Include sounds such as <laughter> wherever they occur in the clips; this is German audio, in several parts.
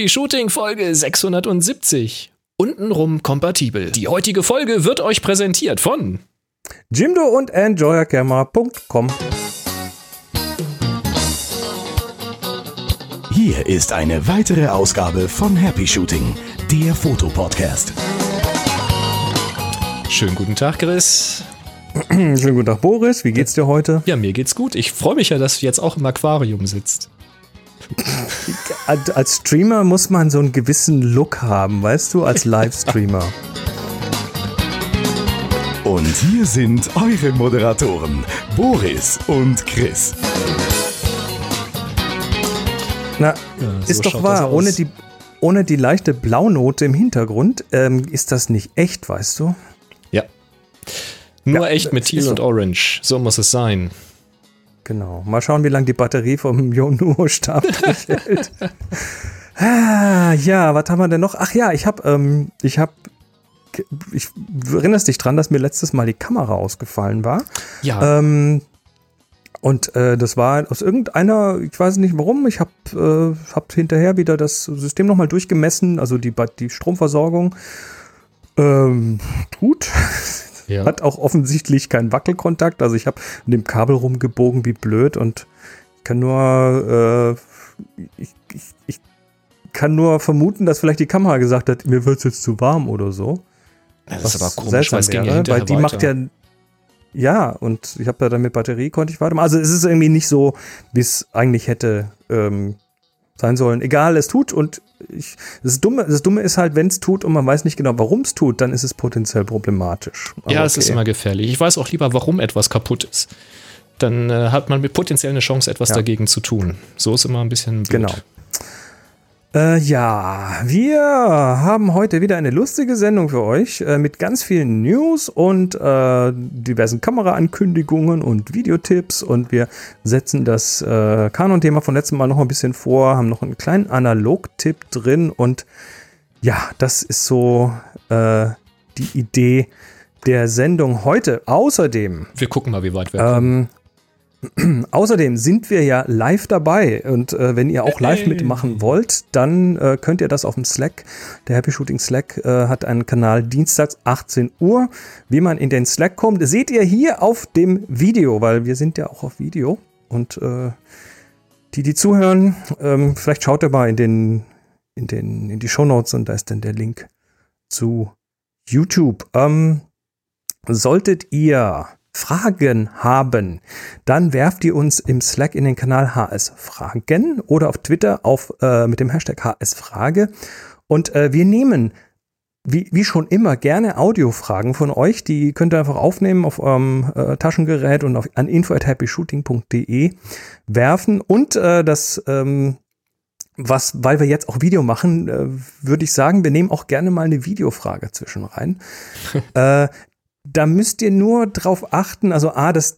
Happy Shooting Folge 670. Untenrum kompatibel. Die heutige Folge wird euch präsentiert von Jimdo und EnjoyerCamera.com. Hier ist eine weitere Ausgabe von Happy Shooting, der Fotopodcast. Schönen guten Tag, Chris. <clears throat> Schönen guten Tag, Boris. Wie geht's dir heute? Ja, mir geht's gut. Ich freue mich ja, dass du jetzt auch im Aquarium sitzt. Als Streamer muss man so einen gewissen Look haben, weißt du, als Livestreamer. Und hier sind eure Moderatoren, Boris und Chris. Na, ja, so ist doch wahr, ohne die, ohne die leichte Blaunote im Hintergrund ähm, ist das nicht echt, weißt du? Ja. Nur ja, echt mit Teal und Orange. So muss es sein. Genau. Mal schauen, wie lange die Batterie vom <laughs> Yonuo-Stab hält. <laughs> ah, ja, was haben wir denn noch? Ach ja, ich habe, ähm, ich habe, ich erinnerst dich dran, dass mir letztes Mal die Kamera ausgefallen war. Ja. Ähm, und äh, das war aus irgendeiner, ich weiß nicht warum, ich habe äh, hab hinterher wieder das System nochmal durchgemessen, also die, die Stromversorgung. Ähm, tut. <laughs> Ja. Hat auch offensichtlich keinen Wackelkontakt. Also ich habe in dem Kabel rumgebogen wie blöd und kann nur, äh, ich, ich, ich kann nur vermuten, dass vielleicht die Kamera gesagt hat, mir wird es jetzt zu warm oder so. Das ist aber komisch, weil es ging ja weil die weiter. macht ja ja, und ich habe ja dann mit Batterie konnte ich weitermachen. Also es ist irgendwie nicht so, wie es eigentlich hätte ähm, sein sollen. Egal, es tut und ich, das, Dumme, das Dumme ist halt, wenn es tut und man weiß nicht genau, warum es tut, dann ist es potenziell problematisch. Aber ja, es okay. ist immer gefährlich. Ich weiß auch lieber, warum etwas kaputt ist. Dann äh, hat man potenziell eine Chance, etwas ja. dagegen zu tun. So ist immer ein bisschen blöd. Genau. Äh, ja, wir haben heute wieder eine lustige Sendung für euch äh, mit ganz vielen News und äh, diversen Kameraankündigungen und Videotipps und wir setzen das äh, Kanon-Thema von letztem Mal noch ein bisschen vor, haben noch einen kleinen Analog-Tipp drin und ja, das ist so äh, die Idee der Sendung heute. Außerdem. Wir gucken mal, wie weit wir kommen. <clears throat> Außerdem sind wir ja live dabei und äh, wenn ihr auch live mitmachen wollt, dann äh, könnt ihr das auf dem Slack. Der Happy Shooting Slack äh, hat einen Kanal dienstags 18 Uhr. Wie man in den Slack kommt, seht ihr hier auf dem Video, weil wir sind ja auch auf Video und äh, die, die zuhören, ähm, vielleicht schaut ihr mal in den in den in die Show Notes und da ist dann der Link zu YouTube. Ähm, solltet ihr Fragen haben, dann werft ihr uns im Slack in den Kanal HS Fragen oder auf Twitter auf, äh, mit dem Hashtag HS Frage. Und äh, wir nehmen, wie, wie schon immer, gerne Audiofragen von euch. Die könnt ihr einfach aufnehmen auf eurem äh, Taschengerät und auf, an info.happyshooting.de werfen. Und äh, das ähm, was, weil wir jetzt auch Video machen, äh, würde ich sagen, wir nehmen auch gerne mal eine Videofrage zwischen rein. <laughs> äh, da müsst ihr nur drauf achten, also A, das,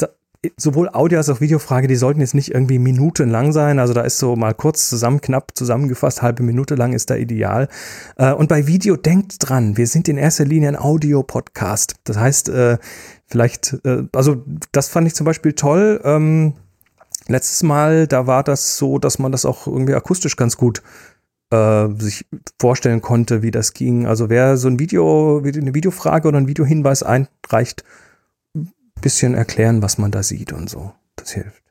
sowohl Audio als auch Videofrage, die sollten jetzt nicht irgendwie minutenlang sein. Also da ist so mal kurz zusammen, knapp zusammengefasst, halbe Minute lang ist da ideal. Äh, und bei Video denkt dran, wir sind in erster Linie ein Audio-Podcast. Das heißt, äh, vielleicht, äh, also das fand ich zum Beispiel toll. Ähm, letztes Mal, da war das so, dass man das auch irgendwie akustisch ganz gut äh, sich vorstellen konnte, wie das ging. Also wer so ein Video, eine Videofrage oder ein Videohinweis einreicht, ein bisschen erklären, was man da sieht und so. Das hilft.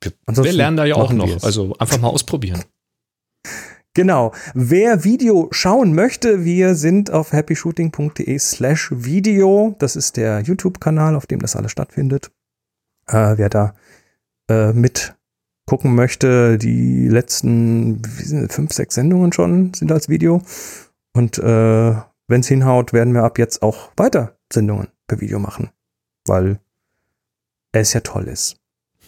Wir, wir lernen da ja auch noch. Also einfach mal ausprobieren. <laughs> Genau. Wer Video schauen möchte, wir sind auf happyshooting.de slash Video. Das ist der YouTube-Kanal, auf dem das alles stattfindet. Äh, wer da äh, mit gucken möchte, die letzten fünf, sechs Sendungen schon sind als Video. Und äh, wenn es hinhaut, werden wir ab jetzt auch weiter Sendungen per Video machen, weil es ja toll ist.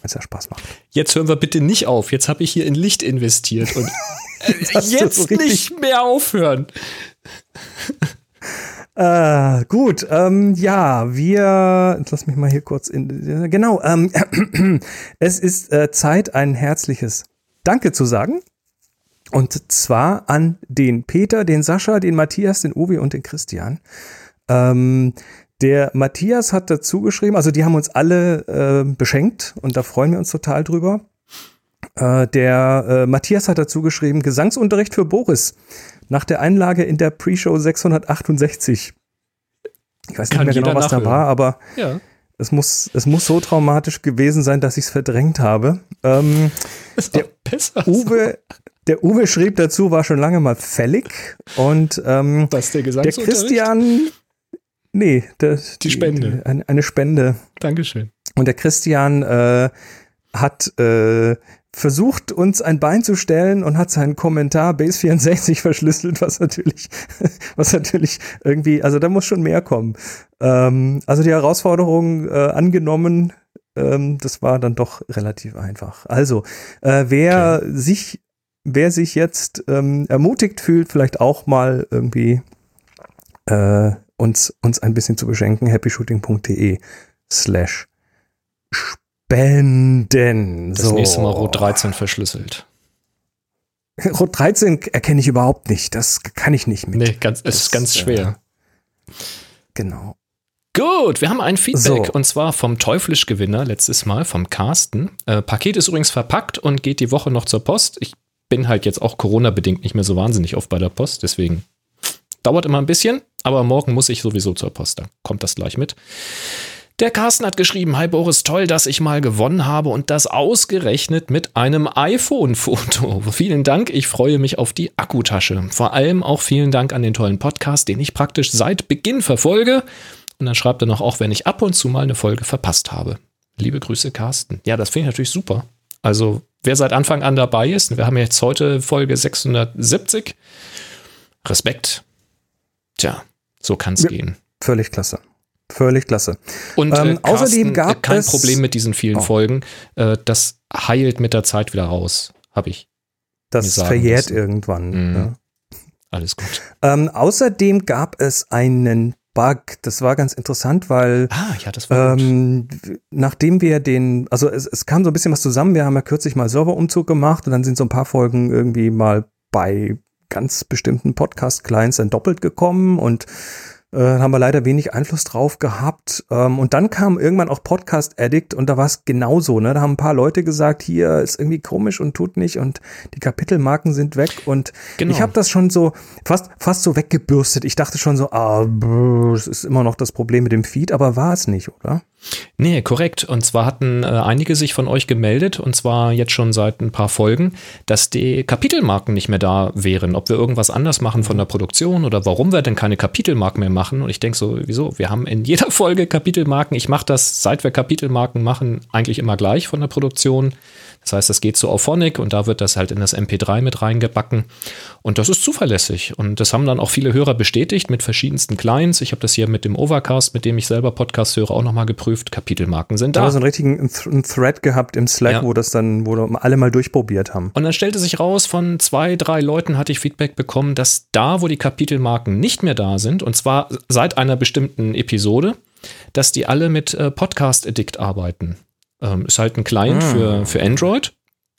Es ja Spaß macht. Jetzt hören wir bitte nicht auf. Jetzt habe ich hier in Licht investiert und <laughs> äh, jetzt so nicht mehr aufhören. <laughs> Äh, gut, ähm, ja, wir, lass mich mal hier kurz in, genau, ähm, <clears throat> es ist äh, Zeit, ein herzliches Danke zu sagen. Und zwar an den Peter, den Sascha, den Matthias, den Uwe und den Christian. Ähm, der Matthias hat dazu geschrieben, also die haben uns alle äh, beschenkt und da freuen wir uns total drüber. Äh, der äh, Matthias hat dazu geschrieben, Gesangsunterricht für Boris. Nach der Einlage in der Pre-Show 668. Ich weiß Kann nicht mehr genau, was da war, aber Ja. es muss, es muss so traumatisch gewesen sein, dass ich es verdrängt habe. Ähm, <laughs> Ist der. Uwe, der Uwe schrieb dazu, war schon lange mal fällig. Und ähm, Was, der der Gesangsunterricht? Christian, nee, der, Die Spende. eine, eine Spende. Dankeschön. Und der Christian äh, hat äh, versucht, uns ein Bein zu stellen und hat seinen Kommentar Base 64 <laughs> verschlüsselt, was natürlich, <laughs> was natürlich irgendwie, also da muss schon mehr kommen. Ähm, also die Herausforderung äh, angenommen, ähm, das war dann doch relativ einfach. Also, äh, wer sich, wer sich jetzt ähm, ermutigt fühlt, vielleicht auch mal irgendwie äh, uns, uns ein bisschen zu beschenken, happyshooting.de slash spenden. Das nächste Mal Rot 13 verschlüsselt. <laughs> Rot 13 erkenne ich überhaupt nicht. Das kann ich nicht mit. Nee, ganz, es Das, ist ganz äh, schwer. Genau. Gut, wir haben ein Feedback So. und zwar vom Teuflisch-Gewinner letztes Mal, vom Carsten. Äh, Paket ist übrigens verpackt und geht die Woche noch zur Post. Ich bin halt jetzt auch Corona-bedingt nicht mehr so wahnsinnig oft bei der Post, deswegen dauert immer ein bisschen, aber morgen muss ich sowieso zur Post, dann kommt das gleich mit. Der Carsten hat geschrieben, hi Boris, toll, dass ich mal gewonnen habe und das ausgerechnet mit einem iPhone-Foto. <laughs> Vielen Dank, ich freue mich auf die Akkutasche. Vor allem auch vielen Dank an den tollen Podcast, den ich praktisch seit Beginn verfolge. Und dann schreibt er noch, auch wenn ich ab und zu mal eine Folge verpasst habe. Liebe Grüße, Carsten. Ja, das finde ich natürlich super. Also, wer seit Anfang an dabei ist, wir haben jetzt heute Folge 670. Respekt. Tja, so kann es Ja. gehen. Völlig klasse. Völlig klasse. Und Ähm, äh, außerdem Carsten, gab äh, kein es- Problem mit diesen vielen Oh. Folgen. Äh, das heilt mit der Zeit wieder raus. Habe ich. Das verjährt lassen. irgendwann. Mhm. Ja. Alles gut. Ähm, außerdem gab es einen Bug. Das war ganz interessant, weil Ah, ja, das war ähm, nachdem wir den, also es, es kam so ein bisschen was zusammen. Wir haben ja kürzlich mal Serverumzug gemacht und dann sind so ein paar Folgen irgendwie mal bei ganz bestimmten Podcast-Clients dann doppelt gekommen und äh, haben wir leider wenig Einfluss drauf gehabt. Ähm, und dann kam irgendwann auch Podcast Addict und da war es genauso. Ne? Da haben ein paar Leute gesagt, hier ist irgendwie komisch und tut nicht und die Kapitelmarken sind weg und Genau. ich habe das schon so fast fast so weggebürstet. Ich dachte schon so, ah, es ist immer noch das Problem mit dem Feed, aber war es nicht, oder? Nee, korrekt. Und zwar hatten äh, einige sich von euch gemeldet, und zwar jetzt schon seit ein paar Folgen, dass die Kapitelmarken nicht mehr da wären. Ob wir irgendwas anders machen von der Produktion oder warum wir denn keine Kapitelmarken mehr machen. Und ich denke so, wieso? Wir haben in jeder <laughs> Folge Kapitelmarken. Ich mache das, seit wir Kapitelmarken machen, eigentlich immer gleich von der Produktion. Das heißt, das geht zu Auphonic und da wird das halt in das MP3 mit reingebacken. Und das ist zuverlässig. Und das haben dann auch viele Hörer bestätigt mit verschiedensten Clients. Ich habe das hier mit dem Overcast, mit dem ich selber Podcast höre, auch nochmal geprüft. Kapitelmarken sind Da da. war so einen richtigen Thread gehabt im Slack, Ja. wo das dann, wo alle mal durchprobiert haben. Und dann stellte sich raus, von zwei, drei Leuten hatte ich Feedback bekommen, dass da, wo die Kapitelmarken nicht mehr da sind, und zwar seit einer bestimmten Episode, dass die alle mit äh, Podcast Addict arbeiten. Ähm, ist halt ein Client Ah. für, für Android.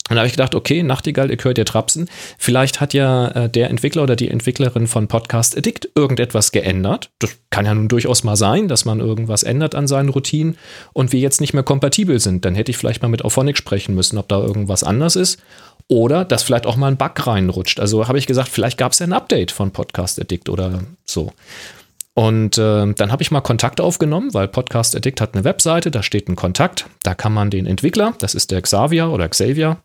Und da habe ich gedacht, okay, Nachtigall, ihr hört ihr Trapsen. Vielleicht hat ja äh, der Entwickler oder die Entwicklerin von Podcast Addict irgendetwas geändert. Das kann ja nun durchaus mal sein, dass man irgendwas ändert an seinen Routinen und wir jetzt nicht mehr kompatibel sind. Dann hätte ich vielleicht mal mit Auphonic sprechen müssen, ob da irgendwas anders ist. Oder dass vielleicht auch mal ein Bug reinrutscht. Also habe ich gesagt, vielleicht gab es ja ein Update von Podcast Addict oder so. Und äh, dann habe ich mal Kontakt aufgenommen, weil Podcast Addict hat eine Webseite, da steht ein Kontakt, da kann man den Entwickler, das ist der Xavier oder Xavier,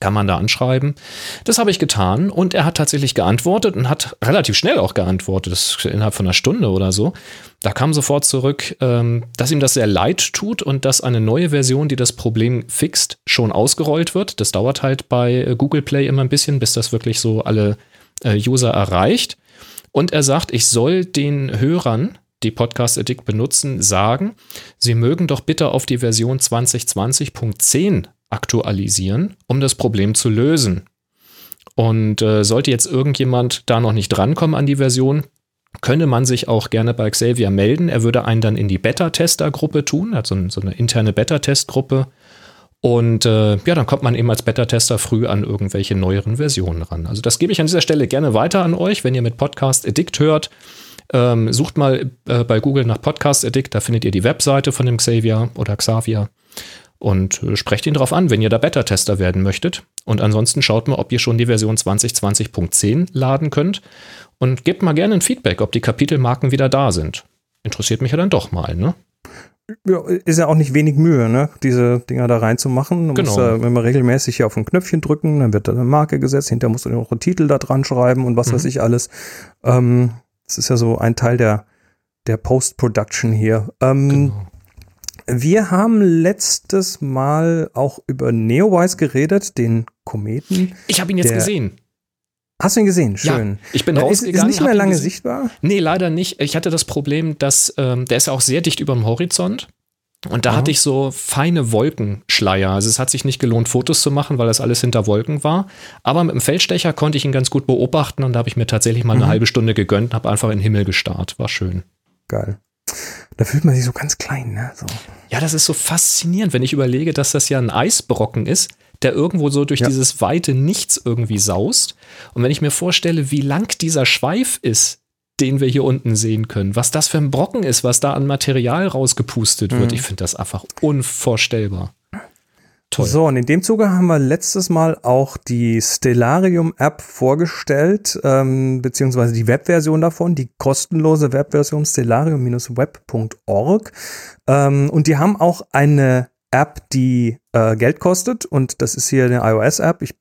kann man da anschreiben. Das habe ich getan und er hat tatsächlich geantwortet und hat relativ schnell auch geantwortet, das innerhalb von einer Stunde oder so. Da kam sofort zurück, ähm, dass ihm das sehr leid tut und dass eine neue Version, die das Problem fixt, schon ausgerollt wird. Das dauert halt bei äh, Google Play immer ein bisschen, bis das wirklich so alle äh, User erreicht. Und er sagt, ich soll den Hörern, die Podcast Addict benutzen, sagen, sie mögen doch bitte auf die Version 2020.10 aktualisieren, um das Problem zu lösen. Und äh, sollte jetzt irgendjemand da noch nicht drankommen an die Version, könne man sich auch gerne bei Xavier melden. Er würde einen dann in die Beta-Tester-Gruppe tun, hat so, ein, so eine interne Beta-Test-Gruppe. Und äh, ja, dann kommt man eben als Beta-Tester früh an irgendwelche neueren Versionen ran. Also das gebe ich an dieser Stelle gerne weiter an euch, wenn ihr mit Podcast Addict hört. Ähm, sucht mal äh, bei Google nach Podcast Addict, da findet ihr die Webseite von dem Xavier oder Xavier. Und äh, sprecht ihn drauf an, wenn ihr da Beta-Tester werden möchtet. Und ansonsten schaut mal, ob ihr schon die Version 2020.10 laden könnt. Und gebt mal gerne ein Feedback, ob die Kapitelmarken wieder da sind. Interessiert mich ja dann doch mal, ne? Ja, ist ja auch nicht wenig Mühe, ne? diese Dinger da reinzumachen. Du genau. musst äh, immer regelmäßig hier auf ein Knöpfchen drücken, dann wird da eine Marke gesetzt, hinterher musst du noch einen Titel da dran schreiben und was mhm. weiß ich alles. Ähm, das ist ja so ein Teil der, der Post-Production hier. Ähm, genau. Wir haben letztes Mal auch über Neowise geredet, den Kometen. Ich habe ihn jetzt gesehen. Hast du ihn gesehen? Schön. Ja, ich bin ja, rausgegangen. Ist, ist nicht mehr lange sichtbar? Nee, leider nicht. Ich hatte das Problem, dass ähm, der ist ja auch sehr dicht über dem Horizont. Und da Aha. hatte ich so feine Wolkenschleier. Also es hat sich nicht gelohnt, Fotos zu machen, weil das alles hinter Wolken war. Aber mit dem Feldstecher konnte ich ihn ganz gut beobachten und da habe ich mir tatsächlich mal eine mhm. halbe Stunde gegönnt, habe einfach in den Himmel gestarrt. War schön. Geil. Da fühlt man sich so ganz klein, ne? So. Ja, das ist so faszinierend, wenn ich überlege, dass das ja ein Eisbrocken ist, der irgendwo so durch ja. dieses weite Nichts irgendwie saust. Und wenn ich mir vorstelle, wie lang dieser Schweif ist, den wir hier unten sehen können, was das für ein Brocken ist, was da an Material rausgepustet wird, mhm. ich finde das einfach unvorstellbar. Toll. So, und in dem Zuge haben wir letztes Mal auch die Stellarium-App vorgestellt, ähm, beziehungsweise die Webversion davon, die kostenlose Webversion stellarium-web.org. Ähm, und die haben auch eine App, die äh, Geld kostet und das ist hier eine iOS-App. Ich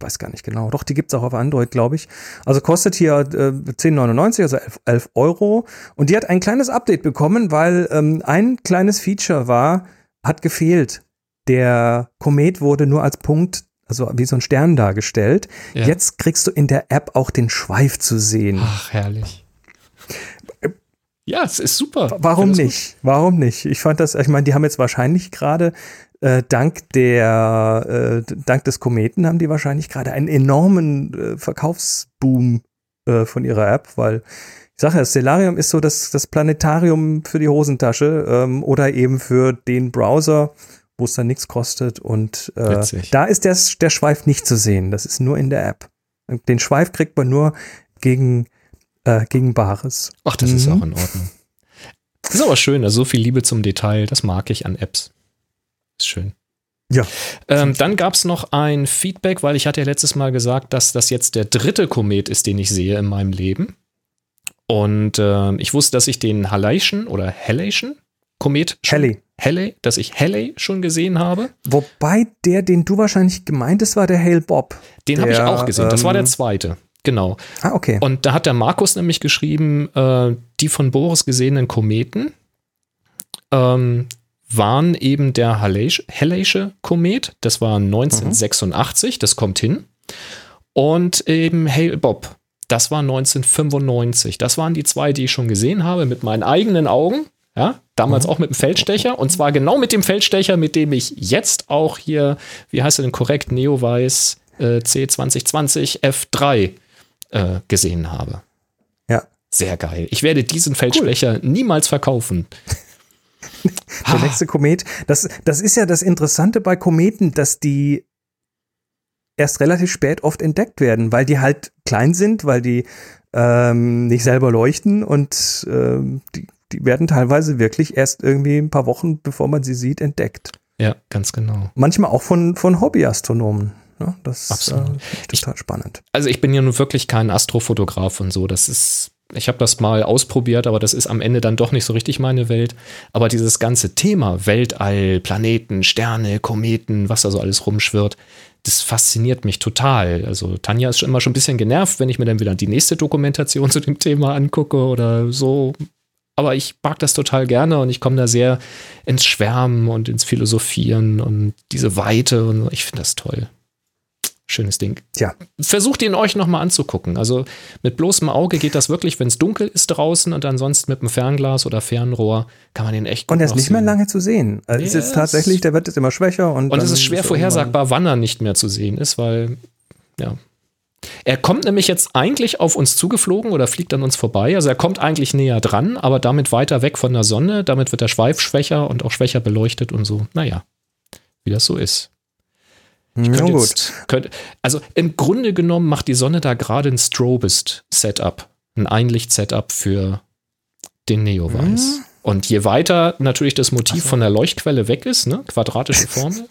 weiß gar nicht genau. Doch, die gibt's auch auf Android, glaube ich. Also kostet hier äh, 10,99, also 11, 11, Euro. Und die hat ein kleines Update bekommen, weil ähm, ein kleines Feature war, hat gefehlt. Der Komet wurde nur als Punkt, also wie so ein Stern dargestellt. Ja. Jetzt kriegst du in der App auch den Schweif zu sehen. Ach, herrlich. Ja, es ist super. Warum nicht? Gut. Warum nicht? Ich fand das, ich meine, die haben jetzt wahrscheinlich gerade äh, dank der äh, dank des Kometen haben die wahrscheinlich gerade einen enormen äh, Verkaufsboom äh, von ihrer App, weil ich sage ja, Stellarium ist so das, das Planetarium für die Hosentasche ähm, oder eben für den Browser, wo es dann nichts kostet. Und äh, da ist der, der Schweif nicht zu sehen. Das ist nur in der App. Den Schweif kriegt man nur gegen äh, gegen Bares. Ach, das mhm. ist auch in Ordnung. Das ist aber schön, also so viel Liebe zum Detail, das mag ich an Apps. Ist schön. Ja. Ähm, dann gab es noch ein Feedback, weil ich hatte ja letztes Mal gesagt, dass das jetzt der dritte Komet ist, den ich sehe in meinem Leben. Und äh, ich wusste, dass ich den Halation oder Halation Komet Halley. Halley, dass ich Halley schon gesehen habe. Wobei der, den du wahrscheinlich gemeint hast, war der Hale Bob. Den habe ich auch gesehen. Das war der ähm, zweite. Genau. Ah, okay. Und da hat der Markus nämlich geschrieben, äh, die von Boris gesehenen Kometen ähm, waren eben der Halleische Komet, das war 1986, mhm. das kommt hin. Und eben Hale Bob, das war 1995. Das waren die zwei, die ich schon gesehen habe mit meinen eigenen Augen. Ja, damals mhm. auch mit dem Feldstecher. Und zwar genau mit dem Feldstecher, mit dem ich jetzt auch hier, wie heißt er denn korrekt, Neowise äh, C2020 F3 äh, gesehen habe. Ja. Sehr geil. Ich werde diesen Feldstecher cool. niemals verkaufen. <laughs> Der nächste Komet. Das, das ist ja das Interessante bei Kometen, dass die erst relativ spät oft entdeckt werden, weil die halt klein sind, weil die ähm, nicht selber leuchten und ähm, die, die werden teilweise wirklich erst irgendwie ein paar Wochen, bevor man sie sieht, entdeckt. Ja, ganz genau. Manchmal auch von, von Hobbyastronomen. Ne? Das äh, ist total spannend. Also ich bin ja nun wirklich kein Astrofotograf und so. Das ist ich habe das mal ausprobiert, aber das ist am Ende dann doch nicht so richtig meine Welt. Aber dieses ganze Thema Weltall, Planeten, Sterne, Kometen, was da so alles rumschwirrt, das fasziniert mich total. Also Tanja ist schon immer schon ein bisschen genervt, wenn ich mir dann wieder die nächste Dokumentation <laughs> zu dem Thema angucke oder so. Aber ich mag das total gerne und ich komme da sehr ins Schwärmen und ins Philosophieren und diese Weite und ich finde das toll. Schönes Ding. Ja. Versucht ihn euch nochmal anzugucken. Also mit bloßem Auge geht das wirklich, wenn es dunkel ist draußen und ansonsten mit einem Fernglas oder Fernrohr kann man den echt gut Und er ist nicht sehen. mehr lange zu sehen. Also yes. ist tatsächlich, der wird jetzt immer schwächer und. Und es ist schwer vorhersagbar, wann er nicht mehr zu sehen ist, weil, ja. Er kommt nämlich jetzt eigentlich auf uns zugeflogen oder fliegt an uns vorbei. Also er kommt eigentlich näher dran, aber damit weiter weg von der Sonne. Damit wird der Schweif schwächer und auch schwächer beleuchtet und so. Naja, wie das so ist. Ich könnte ja, jetzt, könnte, also im Grunde genommen macht die Sonne da gerade ein Strobist-Setup, ein Einlicht-Setup für den Neowise. Und je weiter natürlich das Motiv so. von der Leuchtquelle weg ist, ne, quadratische <laughs> Formel.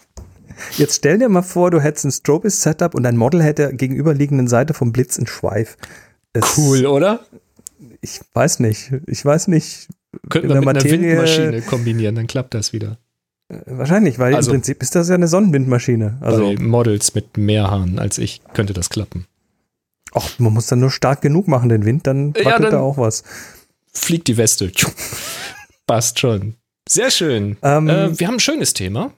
Jetzt stell dir mal vor, du hättest ein Strobist-Setup und dein Model hätte gegenüberliegenden Seite vom Blitz einen Schweif. Es, cool, oder? Ich weiß nicht. Ich weiß nicht. Könnten wir mit Materie, einer Windmaschine kombinieren, dann klappt das wieder. Wahrscheinlich, weil also, im Prinzip ist das ja eine Sonnenwindmaschine. Also Models mit mehr Haaren als ich könnte das klappen. Ach, man muss dann nur stark genug machen, den Wind, dann wackelt ja, dann da auch was. Fliegt die Weste. Passt schon. Sehr schön. Ähm, äh, wir haben ein schönes Thema.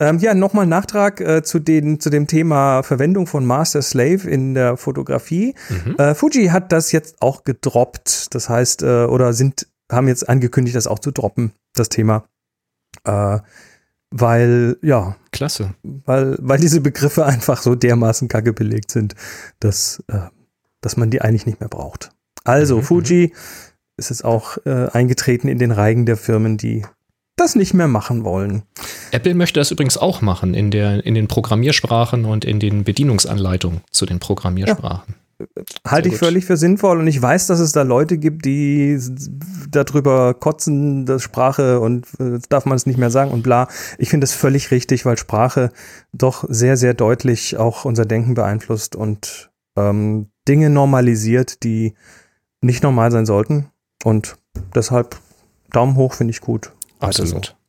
Ähm, ja, nochmal Nachtrag äh, zu, den, zu dem Thema Verwendung von Master Slave in der Fotografie. Mhm. Äh, Fuji hat das jetzt auch gedroppt. Das heißt, äh, oder sind, haben jetzt angekündigt, das auch zu droppen, das Thema. Äh, weil, ja. Klasse. Weil, weil diese Begriffe einfach so dermaßen kacke belegt sind, dass, äh, dass man die eigentlich nicht mehr braucht. Also, mhm. Fuji ist es auch äh, eingetreten in den Reigen der Firmen, die das nicht mehr machen wollen. Apple möchte das übrigens auch machen in, der, in den Programmiersprachen und in den Bedienungsanleitungen zu den Programmiersprachen. Ja. Halte ich völlig für sinnvoll und ich weiß, dass es da Leute gibt, die darüber kotzen, dass Sprache und äh, darf man es nicht mehr sagen und bla. Ich finde es völlig richtig, weil Sprache doch sehr, sehr deutlich auch unser Denken beeinflusst und ähm, Dinge normalisiert, die nicht normal sein sollten. Und deshalb Daumen hoch finde ich gut. Absolut. So.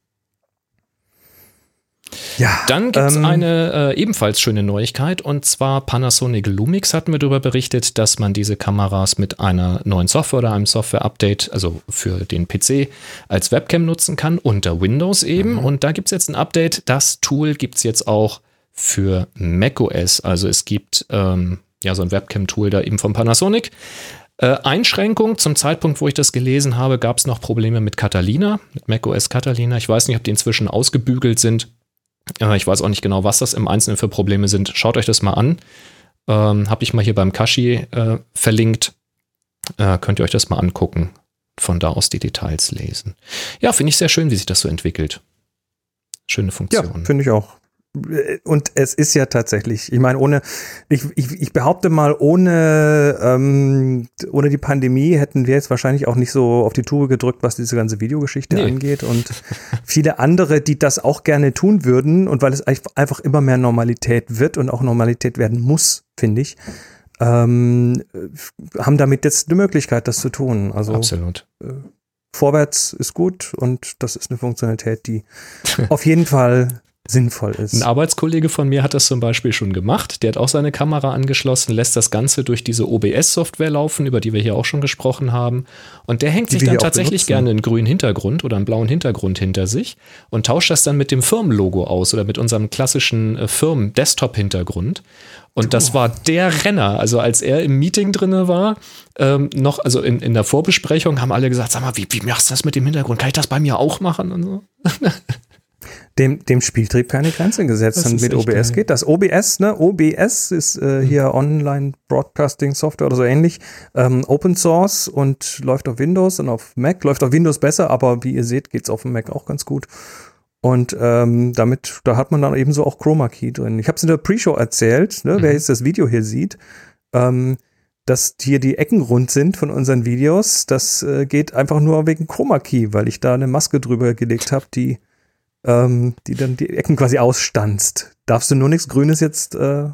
Ja, Dann gibt es ähm, eine äh, ebenfalls schöne Neuigkeit und zwar Panasonic Lumix hatten wir darüber berichtet, dass man diese Kameras mit einer neuen Software oder einem Software-Update, also für den PC, als Webcam nutzen kann, unter Windows eben. Mhm. Und da gibt es jetzt ein Update. Das Tool gibt es jetzt auch für macOS. Also es gibt ähm, ja so ein Webcam-Tool da eben von Panasonic. Äh, Einschränkung zum Zeitpunkt, wo ich das gelesen habe, gab es noch Probleme mit Catalina, mit macOS Catalina. Ich weiß nicht, ob die inzwischen ausgebügelt sind. Äh, ich weiß auch nicht genau, was das im Einzelnen für Probleme sind. Schaut euch das mal an. Ähm, Habe ich mal hier beim Kashi äh, verlinkt. Äh, könnt ihr euch das mal angucken. Von da aus die Details lesen. Ja, finde ich sehr schön, wie sich das so entwickelt. Schöne Funktion. Ja, finde ich auch und es ist ja tatsächlich, ich meine, ohne, ich, ich, ich behaupte mal, ohne, ähm, ohne die Pandemie hätten wir jetzt wahrscheinlich auch nicht so auf die Tube gedrückt, was diese ganze Videogeschichte nee. angeht. Und <laughs> viele andere, die das auch gerne tun würden, und weil es einfach immer mehr Normalität wird und auch Normalität werden muss, finde ich, ähm, haben damit jetzt eine Möglichkeit, das zu tun. Also Absolut. Äh, vorwärts ist gut und das ist eine Funktionalität, die <laughs> auf jeden Fall sinnvoll ist. Ein Arbeitskollege von mir hat das zum Beispiel schon gemacht. Der hat auch seine Kamera angeschlossen, lässt das Ganze durch diese OBS-Software laufen, über die wir hier auch schon gesprochen haben. Und der hängt die sich dann tatsächlich gerne einen grünen Hintergrund oder einen blauen Hintergrund hinter sich und tauscht das dann mit dem Firmenlogo aus oder mit unserem klassischen äh, Firmen-Desktop-Hintergrund. Und das war der Renner. Also als er im Meeting drinne war, ähm, noch, also in, in der Vorbesprechung, haben alle gesagt, sag mal, wie, wie machst du das mit dem Hintergrund? Kann ich das bei mir auch machen? Und so. <laughs> dem, dem Spieltrieb keine Grenze gesetzt. Und mit OBS geil. geht das. OBS, ne? OBS ist äh, mhm. hier Online Broadcasting Software oder so ähnlich. Ähm, Open Source und läuft auf Windows und auf Mac. Läuft auf Windows besser, aber wie ihr seht, geht's auf dem Mac auch ganz gut. Und ähm, damit, da hat man dann ebenso auch Chroma Key drin. Ich habe es in der Pre-Show erzählt, ne, mhm. wer jetzt das Video hier sieht, ähm, dass hier die Ecken rund sind von unseren Videos. Das äh, geht einfach nur wegen Chroma Key, weil ich da eine Maske drüber gelegt habe, die ähm, die dann die Ecken quasi ausstanzt. Darfst du nur nichts Grünes jetzt äh,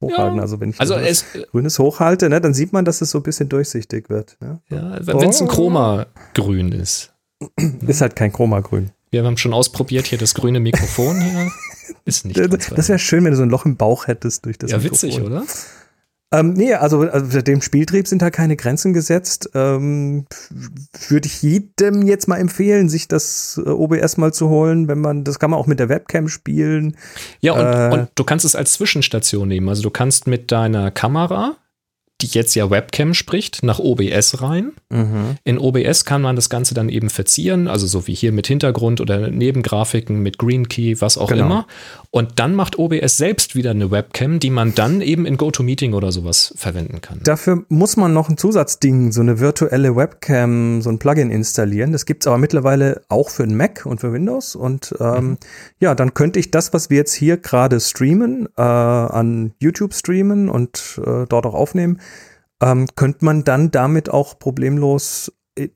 hochhalten. Ja. Also wenn ich also es, Grünes hochhalte, ne, dann sieht man, dass es so ein bisschen durchsichtig wird. Ne? Ja, wenn es ein oh. Chroma-Grün ist. <clears throat> Ist halt kein Chroma-Grün. Wir haben schon ausprobiert hier das grüne Mikrofon hier. <laughs> Ist nicht. das wäre schön, wenn du so ein Loch im Bauch hättest durch das ja, Mikrofon. Ja, witzig, oder? Ähm, nee, also, also dem Spieltrieb sind da keine Grenzen gesetzt. Ähm, Würde ich jedem jetzt mal empfehlen, sich das äh, OBS mal zu holen, wenn man, das kann man auch mit der Webcam spielen. Ja, und, äh, und du kannst es als Zwischenstation nehmen. Also du kannst mit deiner Kamera die jetzt ja Webcam spricht, nach OBS rein. Mhm. In OBS kann man das Ganze dann eben verzieren, also so wie hier mit Hintergrund oder Nebengrafiken, mit Green Key, was auch genau. immer. Und dann macht OBS selbst wieder eine Webcam, die man dann eben in GoToMeeting oder sowas verwenden kann. Dafür muss man noch ein Zusatzding, so eine virtuelle Webcam, so ein Plugin installieren. Das gibt es aber mittlerweile auch für einen Mac und für Windows. Und ähm, mhm. ja, dann könnte ich das, was wir jetzt hier gerade streamen, äh, an YouTube streamen und äh, dort auch aufnehmen ähm, könnte man dann damit auch problemlos äh,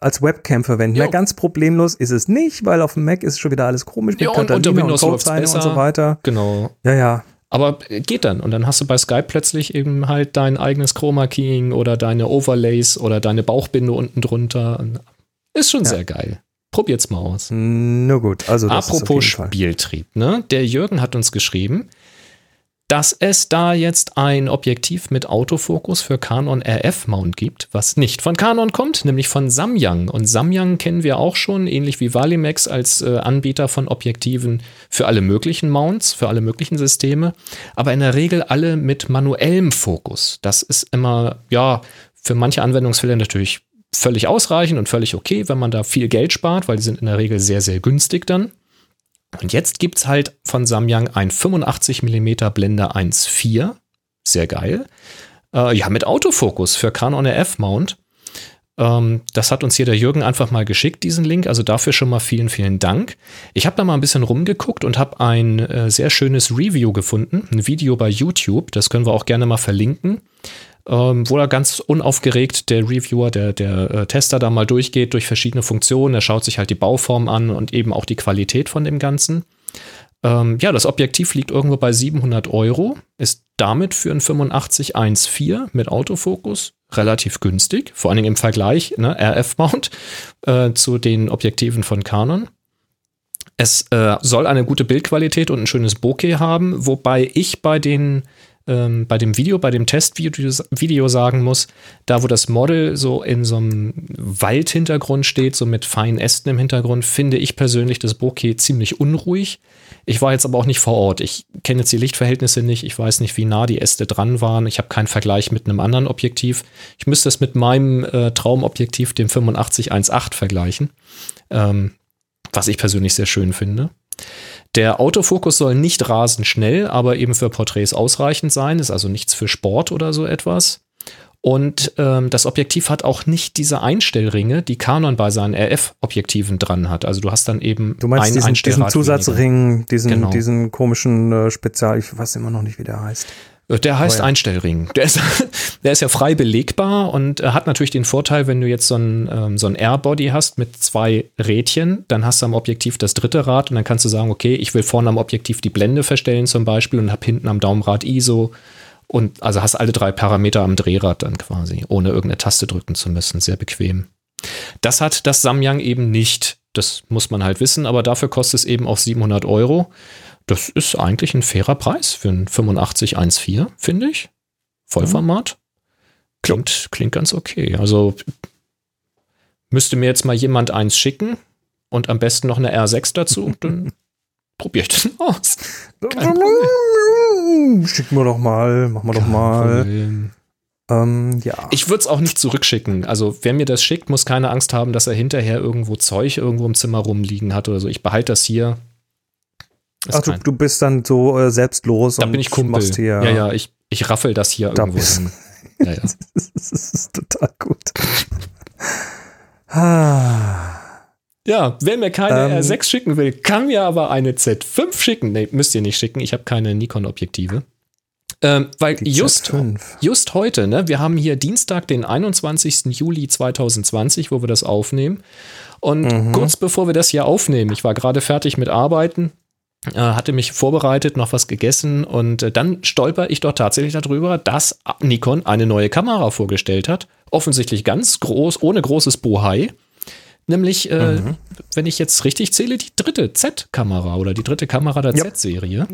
als Webcam verwenden. Jo. Na, ganz problemlos ist es nicht, weil auf dem Mac ist schon wieder alles komisch mit Ja, und unter Windows und Codezeilen und besser. so weiter. Genau. Ja, ja. Aber äh, geht dann. Und dann hast du bei Skype plötzlich eben halt dein eigenes Chroma Keying oder deine Overlays oder deine Bauchbinde unten drunter. Ist schon Ja. sehr geil. Probiert's mal aus. Nur gut. Also das Apropos. Spieltrieb, ne? Der Jürgen hat uns geschrieben, dass es da jetzt ein Objektiv mit Autofokus für Canon RF Mount gibt, was nicht von Canon kommt, nämlich von Samyang. Und Samyang kennen wir auch schon, ähnlich wie Valimax als äh, Anbieter von Objektiven für alle möglichen Mounts, für alle möglichen Systeme, aber in der Regel alle mit manuellem Fokus. Das ist immer, ja, für manche Anwendungsfälle natürlich völlig ausreichend und völlig okay, wenn man da viel Geld spart, weil die sind in der Regel sehr, sehr günstig dann. Und jetzt gibt's halt von Samyang ein 85 mm Blende 1.4. Sehr geil. Äh, ja, mit Autofokus für Canon RF Mount. Ähm, das hat uns hier der Jürgen einfach mal geschickt, diesen Link. Also dafür schon mal vielen, vielen Dank. Ich habe da mal ein bisschen rumgeguckt und habe ein äh, sehr schönes Review gefunden. Ein Video bei YouTube. Das können wir auch gerne mal verlinken. Ähm, wo er ganz unaufgeregt, der Reviewer, der, der äh, Tester da mal durchgeht durch verschiedene Funktionen. Er schaut sich halt die Bauform an und eben auch die Qualität von dem Ganzen. Ähm, ja, das Objektiv liegt irgendwo bei 700 Euro, ist damit für ein 85-1.4 mit Autofokus relativ günstig, vor allen Dingen im Vergleich, ne, RF-Mount, äh, zu den Objektiven von Canon. Es äh, soll eine gute Bildqualität und ein schönes Bokeh haben, wobei ich bei den ähm, bei dem Video, bei dem Testvideo Video sagen muss, da wo das Model so in so einem Waldhintergrund steht, so mit feinen Ästen im Hintergrund, finde ich persönlich das Bokeh ziemlich unruhig. Ich war jetzt aber auch nicht vor Ort. Ich kenne jetzt die Lichtverhältnisse nicht. Ich weiß nicht, wie nah die Äste dran waren. Ich habe keinen Vergleich mit einem anderen Objektiv. Ich müsste es mit meinem äh, Traumobjektiv, dem 85-1.8, vergleichen. Ähm, was ich persönlich sehr schön finde. Der Autofokus soll nicht rasend schnell, aber eben für Porträts ausreichend sein, ist also nichts für Sport oder so etwas. Und ähm, das Objektiv hat auch nicht diese Einstellringe, die Canon bei seinen RF-Objektiven dran hat. Also du hast dann eben Du meinst ein diesen, diesen. Zusatzring, diesen, Genau. diesen komischen äh, Spezial, ich weiß immer noch nicht, wie der heißt. Der heißt Oh ja. Einstellring. Der ist, <laughs> der ist ja frei belegbar und äh, hat natürlich den Vorteil, wenn du jetzt so ein, ähm, so ein Airbody hast mit zwei Rädchen, dann hast du am Objektiv das dritte Rad und dann kannst du sagen, okay, ich will vorne am Objektiv die Blende verstellen zum Beispiel und hab hinten am Daumenrad ISO und also hast alle drei Parameter am Drehrad dann quasi, ohne irgendeine Taste drücken zu müssen. Sehr bequem. Das hat das Samyang eben nicht. Das muss man halt wissen, aber dafür kostet es eben auch 700 Euro. Das ist eigentlich ein fairer Preis für ein 85 1.4, finde ich. Vollformat. Klingt, klingt ganz okay. Also müsste mir jetzt mal jemand eins schicken und am besten noch eine R6 dazu, <laughs> dann probiere ich das mal <laughs> aus. Schicken wir doch mal, machen wir doch mal. Ähm, ja. Ich würde es auch nicht zurückschicken. Also, wer mir das schickt, muss keine Angst haben, dass er hinterher irgendwo Zeug irgendwo im Zimmer rumliegen hat oder so. Ich behalte das hier. Ist Ach, du, kein- du bist dann so äh, selbstlos da und bin ich Kumpel. machst hier. Ja, ja, ich, ich raffel das hier Da irgendwo hin. <laughs> Ja, ja. das ist total gut. ja, wer mir keine Ähm. R6 schicken will, kann mir aber eine Z5 schicken. Nee, müsst ihr nicht schicken. Ich habe keine Nikon-Objektive. Ähm, weil just, Z5. just heute, ne, wir haben hier Dienstag, den 21. Juli 2020, wo wir das aufnehmen. Und Mhm. kurz bevor wir das hier aufnehmen, ich war gerade fertig mit Arbeiten, hatte mich vorbereitet, noch was gegessen und äh, dann stolper ich doch tatsächlich darüber, dass Nikon eine neue Kamera vorgestellt hat. Offensichtlich ganz groß, ohne großes Bohai. Nämlich, äh, Mhm. wenn ich jetzt richtig zähle, die dritte Z-Kamera oder die dritte Kamera der Ja. Z-Serie.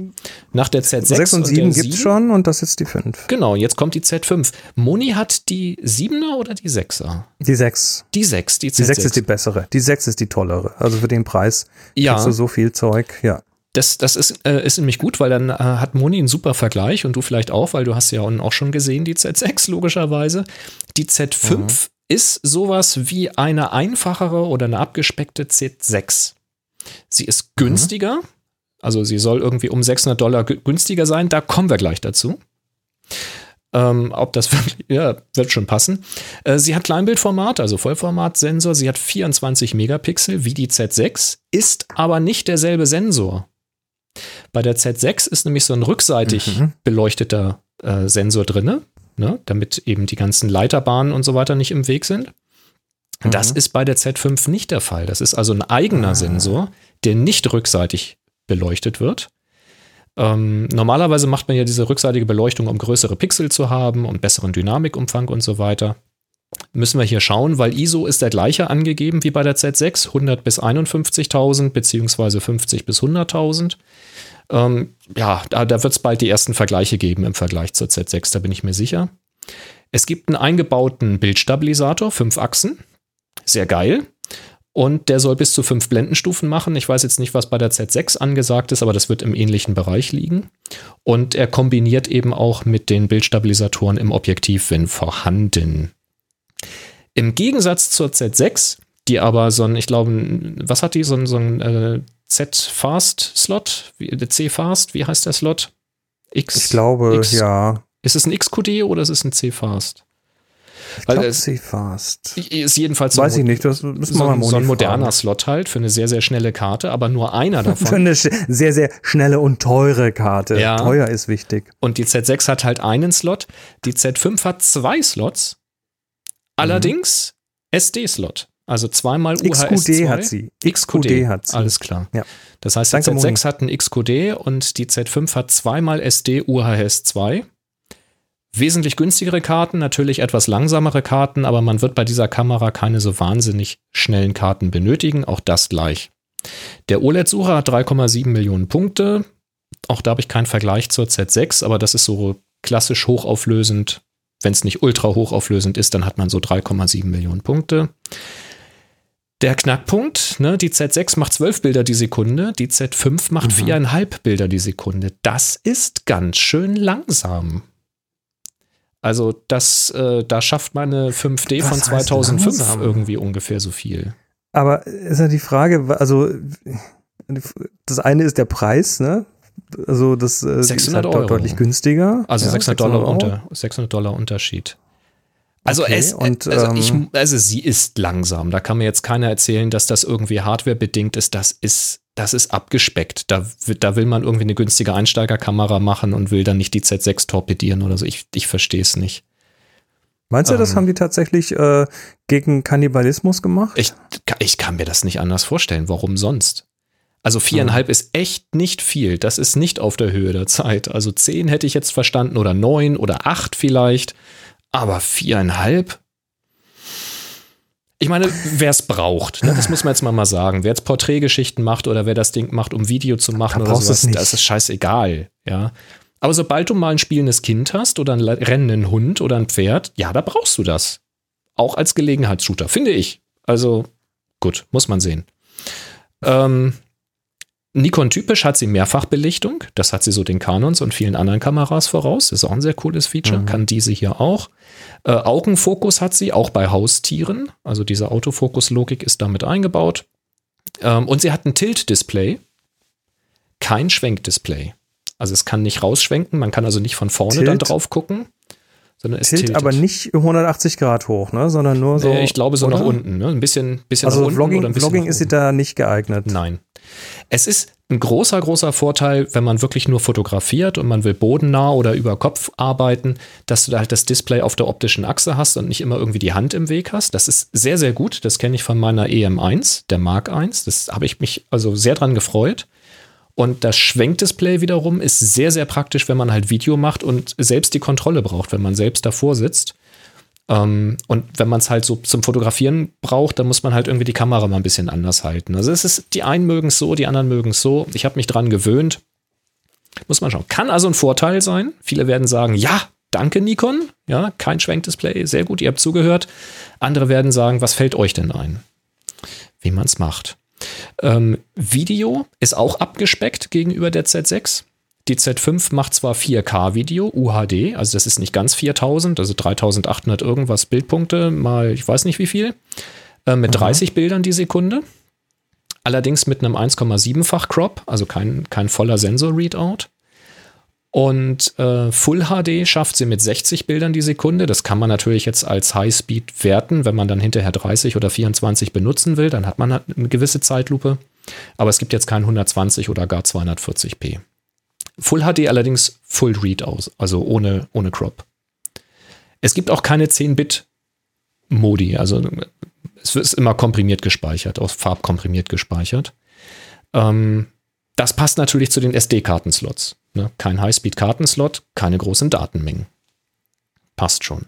Nach der Z6 6 und 7 der gibt's schon und das ist die 5. Genau, jetzt kommt die Z5. Moni hat die 7er oder die 6er? Die 6. Die 6, die Z6. Die 6 ist die bessere. Die 6 ist die tollere. Also für den Preis ja, kriegst du so viel Zeug. Ja. Das, das ist, äh, ist nämlich gut, weil dann äh, hat Moni einen super Vergleich und du vielleicht auch, weil du hast ja auch schon gesehen, die Z6 logischerweise. Die Z5 Mhm. ist sowas wie eine einfachere oder eine abgespeckte Z6. Sie ist Mhm. günstiger, also sie soll irgendwie um 600 Dollar gü- günstiger sein, da kommen wir gleich dazu. Ähm, ob das <laughs> wirklich, ja, wird schon passen. Äh, sie hat Kleinbildformat, also Vollformatsensor. Sie hat 24 Megapixel wie die Z6, ist aber nicht derselbe Sensor. Bei der Z6 ist nämlich so ein rückseitig Mhm. beleuchteter äh, Sensor drinne, ne, damit eben die ganzen Leiterbahnen und so weiter nicht im Weg sind. Mhm. Das ist bei der Z5 nicht der Fall. Das ist also ein eigener ah. Sensor, der nicht rückseitig beleuchtet wird. Ähm, normalerweise macht man ja diese rückseitige Beleuchtung, um größere Pixel zu haben und besseren Dynamikumfang und so weiter. Müssen wir hier schauen, weil ISO ist der gleiche angegeben wie bei der Z6, 100 bis 51.000 beziehungsweise 50 bis 100.000. Ähm, ja, da, da wird es bald die ersten Vergleiche geben im Vergleich zur Z6, da bin ich mir sicher. Es gibt einen eingebauten Bildstabilisator, fünf Achsen, sehr geil. Und der soll bis zu fünf Blendenstufen machen. Ich weiß jetzt nicht, was bei der Z6 angesagt ist, aber das wird im ähnlichen Bereich liegen. Und er kombiniert eben auch mit den Bildstabilisatoren im Objektiv, wenn vorhanden. Im Gegensatz zur Z6, die aber so ein, ich glaube, was hat die, so ein, so ein äh, Z-Fast-Slot? C-Fast, wie heißt der Slot? X, ich glaube, X, ja. Ist es ein XQD oder ist es ein C-Fast? Ich glaube C-Fast. Ist jedenfalls Weiß so, ich nicht, das müssen wir mal so ein moderner fragen. Slot halt für eine sehr, sehr schnelle Karte, aber nur einer <laughs> davon. für eine sehr, sehr schnelle und teure Karte. Ja. Teuer ist wichtig. Und die Z6 hat halt einen Slot, die Z5 hat zwei Slots, allerdings mhm. SD-Slot. Also zweimal UHS. XQD hat sie. XQD, XQD hat sie. Alles klar. Ja. Das heißt, die Danke, Z6 Moni. hat einen XQD und die Z5 hat zweimal SD UHS 2 wesentlich günstigere Karten, natürlich etwas langsamere Karten, aber man wird bei dieser Kamera keine so wahnsinnig schnellen Karten benötigen, auch das gleich. Der OLED-Sucher hat 3,7 Millionen Punkte. Auch da habe ich keinen Vergleich zur Z6, aber das ist so klassisch hochauflösend. Wenn es nicht ultra hochauflösend ist, dann hat man so 3,7 Millionen Punkte. Der Knackpunkt, ne, die Z6 macht 12 Bilder die Sekunde, die Z5 macht mhm. 4,5 Bilder die Sekunde. Das ist ganz schön langsam. Also das, äh, da schafft meine 5D Was von 2005 langsam? irgendwie ungefähr so viel. Aber ist ja die Frage, also das eine ist der Preis, ne? Also das 600 äh, ist halt Euro. deutlich günstiger. Also ja, 600, Dollar unter, 600 Dollar Unterschied. Also, okay, es, und, also, ich, ähm, also sie ist langsam. Da kann mir jetzt keiner erzählen, dass das irgendwie hardwarebedingt ist. Das ist das ist abgespeckt. Da, da will man irgendwie eine günstige Einsteigerkamera machen und will dann nicht die Z6 torpedieren oder so. Ich, ich verstehe es nicht. Meinst du, ähm, das haben die tatsächlich äh, gegen Kannibalismus gemacht? Ich, ich kann mir das nicht anders vorstellen. Warum sonst? Also viereinhalb mhm. ist echt nicht viel. Das ist nicht auf der Höhe der Zeit. Also zehn hätte ich jetzt verstanden oder neun oder acht vielleicht. Aber viereinhalb? Ich meine, wer es braucht, ne, das muss man jetzt mal, mal sagen. Wer jetzt Porträtgeschichten macht oder wer das Ding macht, um Video zu machen da oder sowas, das ist scheißegal, ja. Aber sobald du mal ein spielendes Kind hast oder einen rennenden Hund oder ein Pferd, ja, da brauchst du das. Auch als Gelegenheitsshooter, finde ich. Also, gut, muss man sehen. Ähm, Nikon typisch hat sie Mehrfachbelichtung. Das hat sie so den Canons und vielen anderen Kameras voraus. Ist auch ein sehr cooles Feature. Mhm. Kann diese hier auch. Äh, Augenfokus hat sie auch bei Haustieren. Also diese Autofokus-Logik ist damit eingebaut. Ähm, und sie hat ein Tilt-Display. Kein Schwenkdisplay. Also es kann nicht rausschwenken. Man kann also nicht von vorne Tilt. dann drauf gucken sondern es tilt aber nicht 180 Grad hoch, ne, sondern nur so. Ich glaube so oder? nach unten, ne? Ein bisschen, bisschen also nach unten Vlogging, oder ein bisschen Vlogging ist sie da nicht geeignet. Nein. Es ist ein großer, großer Vorteil, wenn man wirklich nur fotografiert und man will bodennah oder über Kopf arbeiten, dass du da halt das Display auf der optischen Achse hast und nicht immer irgendwie die Hand im Weg hast. Das ist sehr, sehr gut. Das kenne ich von meiner EM1, der Mark 1. Das habe ich mich also sehr dran gefreut. Und das Schwenkdisplay wiederum ist sehr, sehr praktisch, wenn man halt Video macht und selbst die Kontrolle braucht, wenn man selbst davor sitzt. Ähm, und wenn man es halt so zum Fotografieren braucht, dann muss man halt irgendwie die Kamera mal ein bisschen anders halten. Also es ist, die einen mögen es so, die anderen mögen es so. Ich habe mich dran gewöhnt. Muss man schauen. Kann also ein Vorteil sein. Viele werden sagen, ja, danke Nikon. Ja, kein Schwenkdisplay, sehr gut, ihr habt zugehört. Andere werden sagen, was fällt euch denn ein? Wie man es macht. Ähm, Video ist auch abgespeckt gegenüber der Z6. Die Z5 macht zwar 4K-Video, UHD, also das ist nicht ganz 4000, also 3800 irgendwas Bildpunkte, mal ich weiß nicht wie viel, äh, mit Aha. 30 Bildern die Sekunde. Allerdings mit einem 1,7-fach Crop, also kein, kein voller Sensor-Readout. Und äh, Full HD schafft sie mit 60 Bildern die Sekunde. Das kann man natürlich jetzt als Highspeed werten, wenn man dann hinterher 30 oder 24 benutzen will. Dann hat man halt eine gewisse Zeitlupe. Aber es gibt jetzt kein 120 oder gar 240p. Full HD allerdings Full Read aus, also ohne, ohne Crop. Es gibt auch keine 10-Bit-Modi. Also es ist immer komprimiert gespeichert, aus farbkomprimiert gespeichert. Ähm, das passt natürlich zu den SD-Kartenslots. Ne? Kein Highspeed-Kartenslot, keine großen Datenmengen. Passt schon.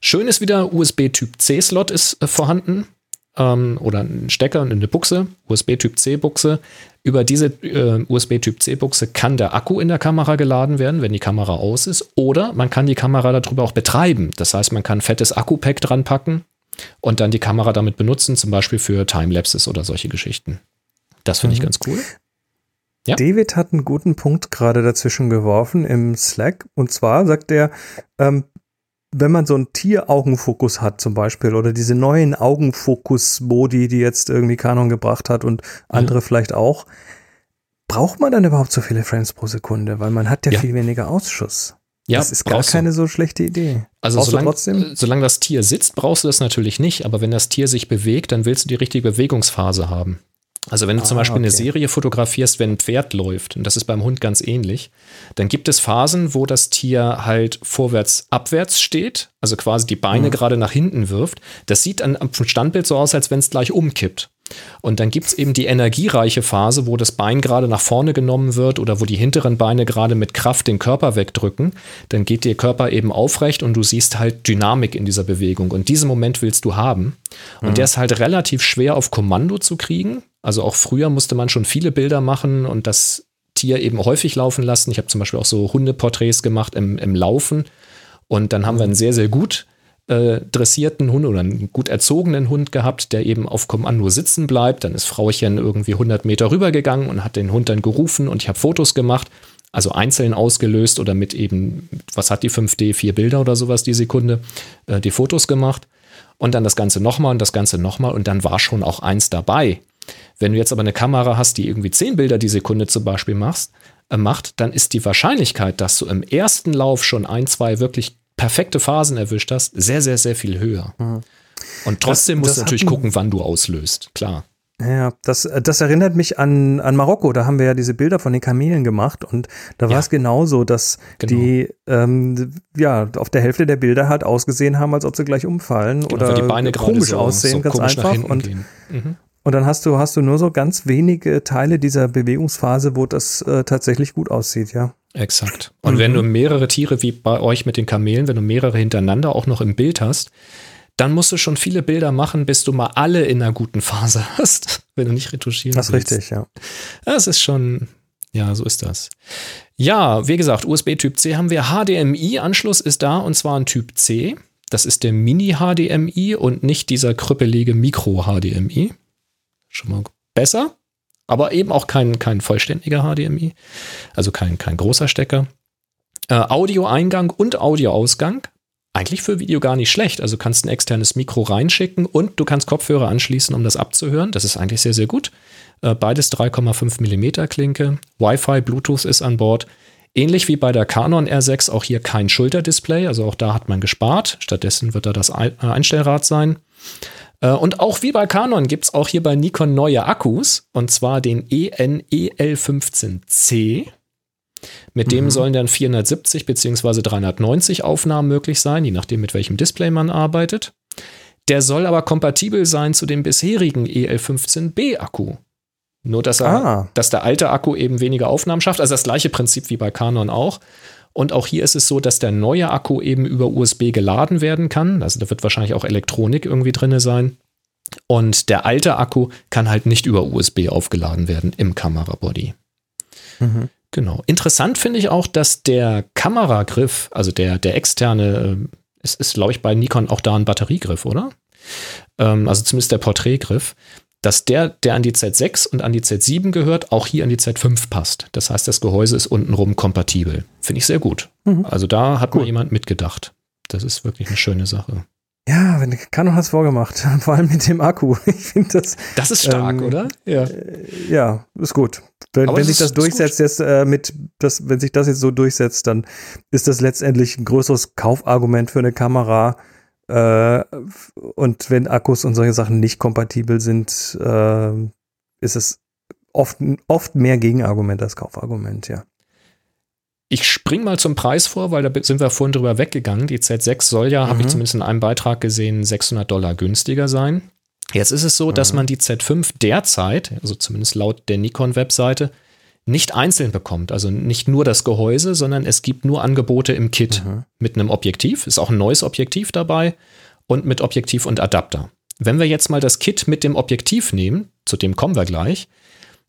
Schön ist wieder USB-Typ C-Slot ist äh, vorhanden ähm, oder ein Stecker und eine Buchse, USB-Typ C-Buchse. Über diese äh, USB-Typ C-Buchse kann der Akku in der Kamera geladen werden, wenn die Kamera aus ist. Oder man kann die Kamera darüber auch betreiben. Das heißt, man kann ein fettes Akku-Pack dran packen und dann die Kamera damit benutzen, zum Beispiel für Timelapses oder solche Geschichten. Das finde ich mhm. ganz cool. Ja? David hat einen guten Punkt gerade dazwischen geworfen im Slack. Und zwar sagt er, ähm, wenn man so einen Tieraugenfokus hat zum Beispiel oder diese neuen Augenfokus-Modi, die jetzt irgendwie Canon gebracht hat und andere ja. vielleicht auch, braucht man dann überhaupt so viele Frames pro Sekunde? Weil man hat ja, ja. viel weniger Ausschuss. Ja, das ist gar keine du. so schlechte Idee. Also solange, solange das Tier sitzt, brauchst du das natürlich nicht. Aber wenn das Tier sich bewegt, dann willst du die richtige Bewegungsphase haben. Also wenn du ah, zum Beispiel okay. eine Serie fotografierst, wenn ein Pferd läuft, und das ist beim Hund ganz ähnlich, dann gibt es Phasen, wo das Tier halt vorwärts, abwärts steht, also quasi die Beine mhm. gerade nach hinten wirft. Das sieht dann vom Standbild so aus, als wenn es gleich umkippt. Und dann gibt es eben die energiereiche Phase, wo das Bein gerade nach vorne genommen wird oder wo die hinteren Beine gerade mit Kraft den Körper wegdrücken. Dann geht der Körper eben aufrecht und du siehst halt Dynamik in dieser Bewegung. Und diesen Moment willst du haben. Und mhm. der ist halt relativ schwer auf Kommando zu kriegen. Also auch früher musste man schon viele Bilder machen und das Tier eben häufig laufen lassen. Ich habe zum Beispiel auch so Hundeporträts gemacht im, im Laufen. Und dann haben wir einen sehr, sehr gut äh, dressierten Hund oder einen gut erzogenen Hund gehabt, der eben auf Kommando sitzen bleibt. Dann ist Frauchen irgendwie 100 Meter rübergegangen und hat den Hund dann gerufen und ich habe Fotos gemacht. Also einzeln ausgelöst oder mit eben, was hat die 5D, vier Bilder oder sowas die Sekunde, äh, die Fotos gemacht. Und dann das Ganze nochmal und das Ganze nochmal und dann war schon auch eins dabei. Wenn du jetzt aber eine Kamera hast, die irgendwie zehn Bilder die Sekunde zum Beispiel machst, äh, macht, dann ist die Wahrscheinlichkeit, dass du im ersten Lauf schon ein, zwei wirklich perfekte Phasen erwischt hast, sehr, sehr, sehr viel höher. Mhm. Und trotzdem das, musst du natürlich gucken, wann du auslöst, klar. Ja, das, das erinnert mich an, an Marokko. Da haben wir ja diese Bilder von den Kamelen gemacht und da ja. war es genauso, dass genau. die ähm, ja auf der Hälfte der Bilder halt ausgesehen haben, als ob sie gleich umfallen genau, oder die Beine komisch so, aussehen, so ganz einfach. Und, mhm. Und dann hast du, hast du nur so ganz wenige Teile dieser Bewegungsphase, wo das äh, tatsächlich gut aussieht, ja. Exakt. Und mhm. wenn du mehrere Tiere wie bei euch mit den Kamelen, wenn du mehrere hintereinander auch noch im Bild hast, dann musst du schon viele Bilder machen, bis du mal alle in einer guten Phase <laughs> hast, wenn du nicht retuschieren Das ist willst. richtig, ja. Das ist schon, ja, so ist das. Ja, wie gesagt, USB Typ C haben wir. HDMI-Anschluss ist da und zwar ein Typ C. Das ist der Mini-HDMI und nicht dieser krüppelige Micro-HDMI schon mal besser, aber eben auch kein, kein vollständiger HDMI, also kein, kein großer Stecker. Äh, Audioeingang und Audioausgang. Eigentlich für Video gar nicht schlecht. Also kannst ein externes Mikro reinschicken und du kannst Kopfhörer anschließen, um das abzuhören. Das ist eigentlich sehr, sehr gut. Äh, beides 3,5 mm Klinke. Wi-Fi, Bluetooth ist an Bord. Ähnlich wie bei der Canon R6 auch hier kein Schulterdisplay, also auch da hat man gespart. Stattdessen wird da das äh, Einstellrad sein. Äh, und auch wie bei Canon gibt es auch hier bei Nikon neue Akkus, und zwar den ENEL15C. Mit dem mhm. sollen dann 470 bzw. 390 Aufnahmen möglich sein, je nachdem, mit welchem Display man arbeitet. Der soll aber kompatibel sein zu dem bisherigen EL15B-Akku. Nur, dass, er, ah. dass der alte Akku eben weniger Aufnahmen schafft. Also das gleiche Prinzip wie bei Canon auch. Und auch hier ist es so, dass der neue Akku eben über USB geladen werden kann. Also da wird wahrscheinlich auch Elektronik irgendwie drin sein. Und der alte Akku kann halt nicht über USB aufgeladen werden im Kamerabody. Mhm. Genau. Interessant finde ich auch, dass der Kameragriff, also der, der externe, äh, es ist, glaube ich, bei Nikon auch da ein Batteriegriff, oder? Ähm, also zumindest der Porträtgriff, dass der, der an die Z6 und an die Z7 gehört, auch hier an die Z5 passt. Das heißt, das Gehäuse ist untenrum kompatibel. Finde ich sehr gut. Mhm. Also da hat cool. mal jemand mitgedacht. Das ist wirklich eine schöne Sache. Ja, wenn Canon hat es vorgemacht, <laughs> vor allem mit dem Akku. <laughs> Ich finde das. Das ist stark, ähm, oder? Ja. Ja, ist gut. Wenn, wenn sich das durchsetzt jetzt äh, mit, das, wenn sich das jetzt so durchsetzt, dann ist das letztendlich ein größeres Kaufargument für eine Kamera, äh, und wenn Akkus und solche Sachen nicht kompatibel sind, äh, ist es oft, oft mehr Gegenargument als Kaufargument, ja. Ich spring mal zum Preis vor, weil da sind wir vorhin drüber weggegangen. Die Z6 soll ja, mhm. habe ich zumindest in einem Beitrag gesehen, 600 Dollar günstiger sein. Jetzt ist es so, dass man die Z5 derzeit, also zumindest laut der Nikon-Webseite, nicht einzeln bekommt. Also nicht nur das Gehäuse, sondern es gibt nur Angebote im Kit mhm. mit einem Objektiv. Ist auch ein neues Objektiv dabei und mit Objektiv und Adapter. Wenn wir jetzt mal das Kit mit dem Objektiv nehmen, zu dem kommen wir gleich,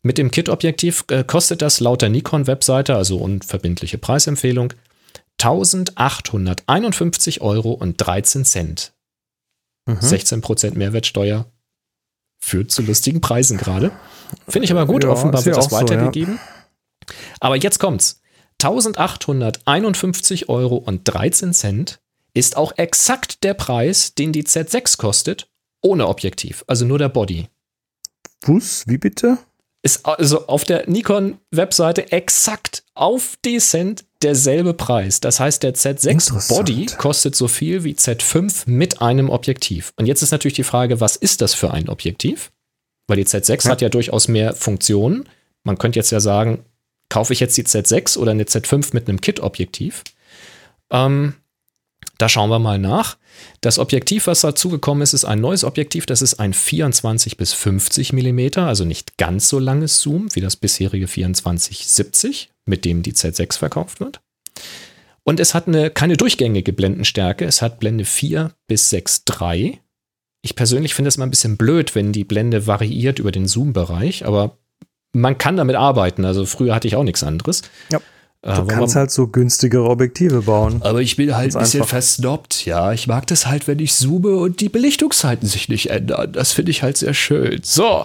mit dem Kit-Objektiv äh, kostet das laut der Nikon-Webseite, also unverbindliche Preisempfehlung, 1851 Euro und 13 Cent. Mhm. 16% Mehrwertsteuer führt zu lustigen Preisen gerade. Finde ich aber gut, ja, offenbar wird das weitergegeben. So, ja. Aber jetzt kommt's. 1851 Euro und 13 Cent ist auch exakt der Preis, den die Z6 kostet, ohne Objektiv, also nur der Body. Was? Wie bitte? Ist also auf der Nikon-Webseite exakt auf die Cent derselbe Preis. Das heißt, der Z6 Body kostet so viel wie Z5 mit einem Objektiv. Und jetzt ist natürlich die Frage, was ist das für ein Objektiv? Weil die Z6 ja. hat ja durchaus mehr Funktionen. Man könnte jetzt ja sagen, kaufe ich jetzt die Z6 oder eine Z5 mit einem Kit-Objektiv? Ähm, da schauen wir mal nach. Das Objektiv, was dazugekommen ist, ist ein neues Objektiv. Das ist ein 24 bis 50 Millimeter, also nicht ganz so langes Zoom wie das bisherige 24-70, mit dem die Z6 verkauft wird. Und es hat eine, keine durchgängige Blendenstärke. Es hat Blende 4 bis 6,3. Ich persönlich finde es mal ein bisschen blöd, wenn die Blende variiert über den Zoom-Bereich, aber man kann damit arbeiten. Also früher hatte ich auch nichts anderes. Ja. Äh, du kannst halt so günstigere Objektive bauen. Aber ich bin halt ein bisschen versnobbt, ja. Ich mag das halt, wenn ich zoome und die Belichtungszeiten sich nicht ändern. Das finde ich halt sehr schön. So.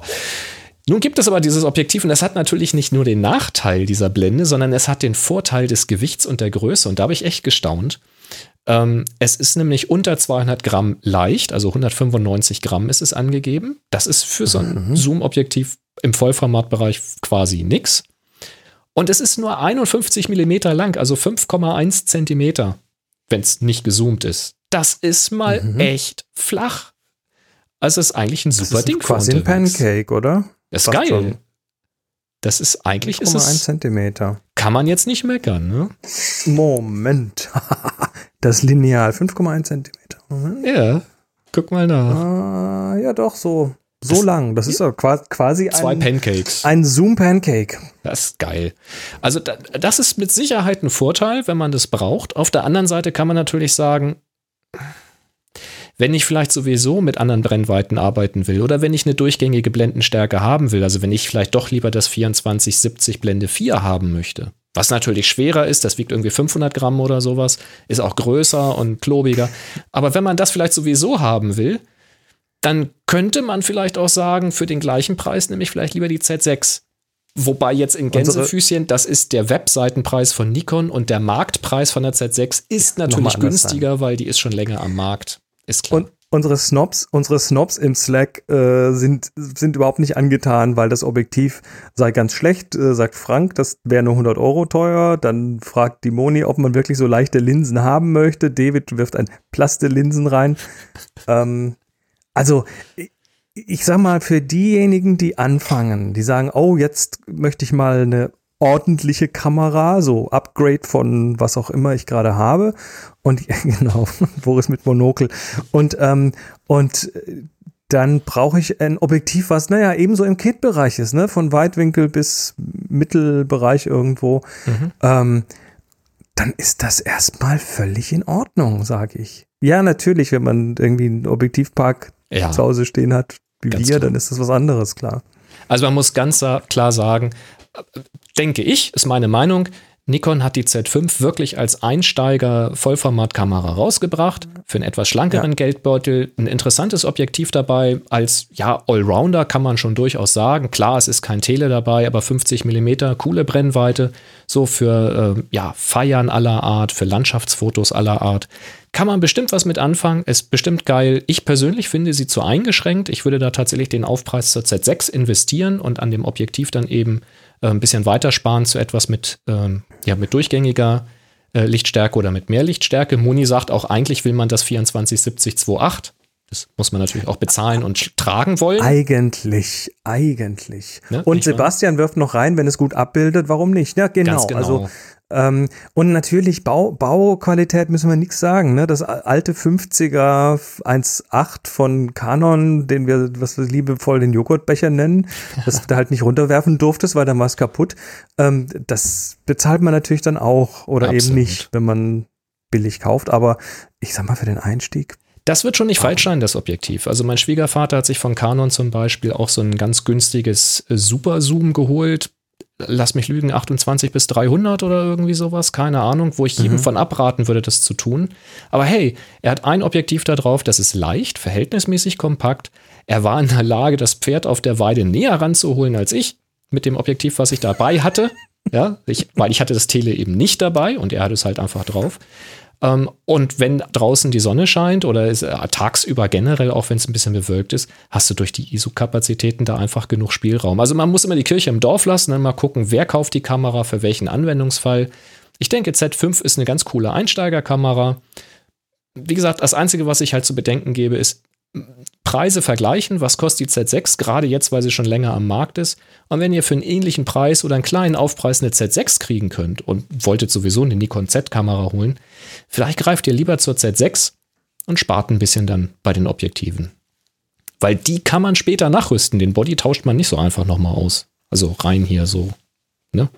Nun gibt es aber dieses Objektiv und das hat natürlich nicht nur den Nachteil dieser Blende, sondern es hat den Vorteil des Gewichts und der Größe. Und da habe ich echt gestaunt. Ähm, es ist nämlich unter 200 Gramm leicht, also 195 Gramm ist es angegeben. Das ist für so ein mhm. Zoom-Objektiv im Vollformatbereich quasi nix. Und es ist nur 51 Millimeter lang, also 5,1 Zentimeter, wenn es nicht gezoomt ist. Das ist mal mhm. echt flach. Also es ist eigentlich ein super das ist Ding. Quasi ein Pancake, oder? Das ist geil. Schon. Das ist eigentlich 5,1 Zentimeter. Kann man jetzt nicht meckern, ne? Moment. <laughs> das Lineal 5,1 Zentimeter. Ja. Guck mal nach. Ah, ja, doch so so das, lang. Das ist ja quasi zwei ein, Pancakes. Ein Zoom-Pancake. Das ist geil. Also, das ist mit Sicherheit ein Vorteil, wenn man das braucht. Auf der anderen Seite kann man natürlich sagen, wenn ich vielleicht sowieso mit anderen Brennweiten arbeiten will oder wenn ich eine durchgängige Blendenstärke haben will, also wenn ich vielleicht doch lieber das 2470 Blende 4 haben möchte, was natürlich schwerer ist, das wiegt irgendwie 500 Gramm oder sowas, ist auch größer und klobiger. Aber wenn man das vielleicht sowieso haben will, dann könnte man vielleicht auch sagen, für den gleichen Preis nehme ich vielleicht lieber die Z6. Wobei jetzt in Gänsefüßchen, das ist der Webseitenpreis von Nikon und der Marktpreis von der Z6 ist natürlich günstiger, sein. weil die ist schon länger am Markt. Ist klar. Und unsere Snobs, unsere Snobs im Slack äh, sind, sind überhaupt nicht angetan, weil das Objektiv sei ganz schlecht, äh, sagt Frank, das wäre nur 100 Euro teuer. Dann fragt die Moni, ob man wirklich so leichte Linsen haben möchte. David wirft ein Plaste-Linsen rein. ähm, also, ich sag mal, für diejenigen, die anfangen, die sagen, oh, jetzt möchte ich mal eine ordentliche Kamera, so Upgrade von was auch immer ich gerade habe. Und <laughs> genau, Boris mit Monokel. Und, ähm, und dann brauche ich ein Objektiv, was, naja, ebenso im Kit-Bereich ist, ne? Von Weitwinkel bis Mittelbereich irgendwo. Mhm. Ähm, dann ist das erstmal völlig in Ordnung, sage ich. Ja, natürlich, wenn man irgendwie einen Objektivpark ja. zu Hause stehen hat, wie ganz wir, klar. dann ist das was anderes, klar. Also man muss ganz klar sagen, denke ich, ist meine Meinung, Nikon hat die Z5 wirklich als Einsteiger Vollformatkamera rausgebracht. Für einen etwas schlankeren ja. Geldbeutel. Ein interessantes Objektiv dabei. Als ja, Allrounder kann man schon durchaus sagen. Klar, es ist kein Tele dabei, aber 50 mm, coole Brennweite. So für äh, ja, Feiern aller Art, für Landschaftsfotos aller Art. Kann man bestimmt was mit anfangen. Ist bestimmt geil. Ich persönlich finde sie zu eingeschränkt. Ich würde da tatsächlich den Aufpreis zur Z6 investieren und an dem Objektiv dann eben äh, ein bisschen weitersparen zu etwas mit, ähm, ja, mit durchgängiger äh, Lichtstärke oder mit mehr Lichtstärke. Moni sagt auch, eigentlich will man das 2470-28. Das muss man natürlich auch bezahlen und tragen wollen. Eigentlich, eigentlich. Ne? Und Sebastian wirft noch rein, wenn es gut abbildet, warum nicht? Ja, genau. genau. Also Ähm, und natürlich Bau, Bauqualität müssen wir nichts sagen. Ne? Das alte 50er 1.8 von Canon, den wir, was wir liebevoll den Joghurtbecher nennen, <laughs> das du halt nicht runterwerfen durftest, weil dann war es kaputt. Ähm, das bezahlt man natürlich dann auch oder Absolut. eben nicht, wenn man billig kauft. Aber ich sag mal, für den Einstieg das wird schon nicht falsch sein, das Objektiv. Also mein Schwiegervater hat sich von Canon zum Beispiel auch so ein ganz günstiges äh, Super Zoom geholt. Lass mich lügen, 28 bis 300 oder irgendwie sowas, keine Ahnung, wo ich mhm. jedem von abraten würde, das zu tun. Aber hey, er hat ein Objektiv da drauf, das ist leicht, verhältnismäßig kompakt. Er war in der Lage, das Pferd auf der Weide näher ranzuholen als ich mit dem Objektiv, was ich dabei hatte. Ja, ich, weil ich hatte das Tele eben nicht dabei und er hat es halt einfach drauf. Ähm, und wenn draußen die Sonne scheint oder äh, tagsüber generell, auch wenn es ein bisschen bewölkt ist, hast du durch die ISO-Kapazitäten da einfach genug Spielraum. Also man muss immer die Kirche im Dorf lassen, dann mal gucken, wer kauft die Kamera für welchen Anwendungsfall. Ich denke, Z5 ist eine ganz coole Einsteigerkamera. Wie gesagt, das Einzige, was ich halt zu bedenken gebe, ist, Preise vergleichen, was kostet die Z6, gerade jetzt, weil sie schon länger am Markt ist. Und wenn ihr für einen ähnlichen Preis oder einen kleinen Aufpreis eine Z6 kriegen könnt und wolltet sowieso eine Nikon Z-Kamera holen, vielleicht greift ihr lieber zur Z6 und spart ein bisschen dann bei den Objektiven. Weil die kann man später nachrüsten. Den Body tauscht man nicht so einfach nochmal aus. Also rein hier so. Ne?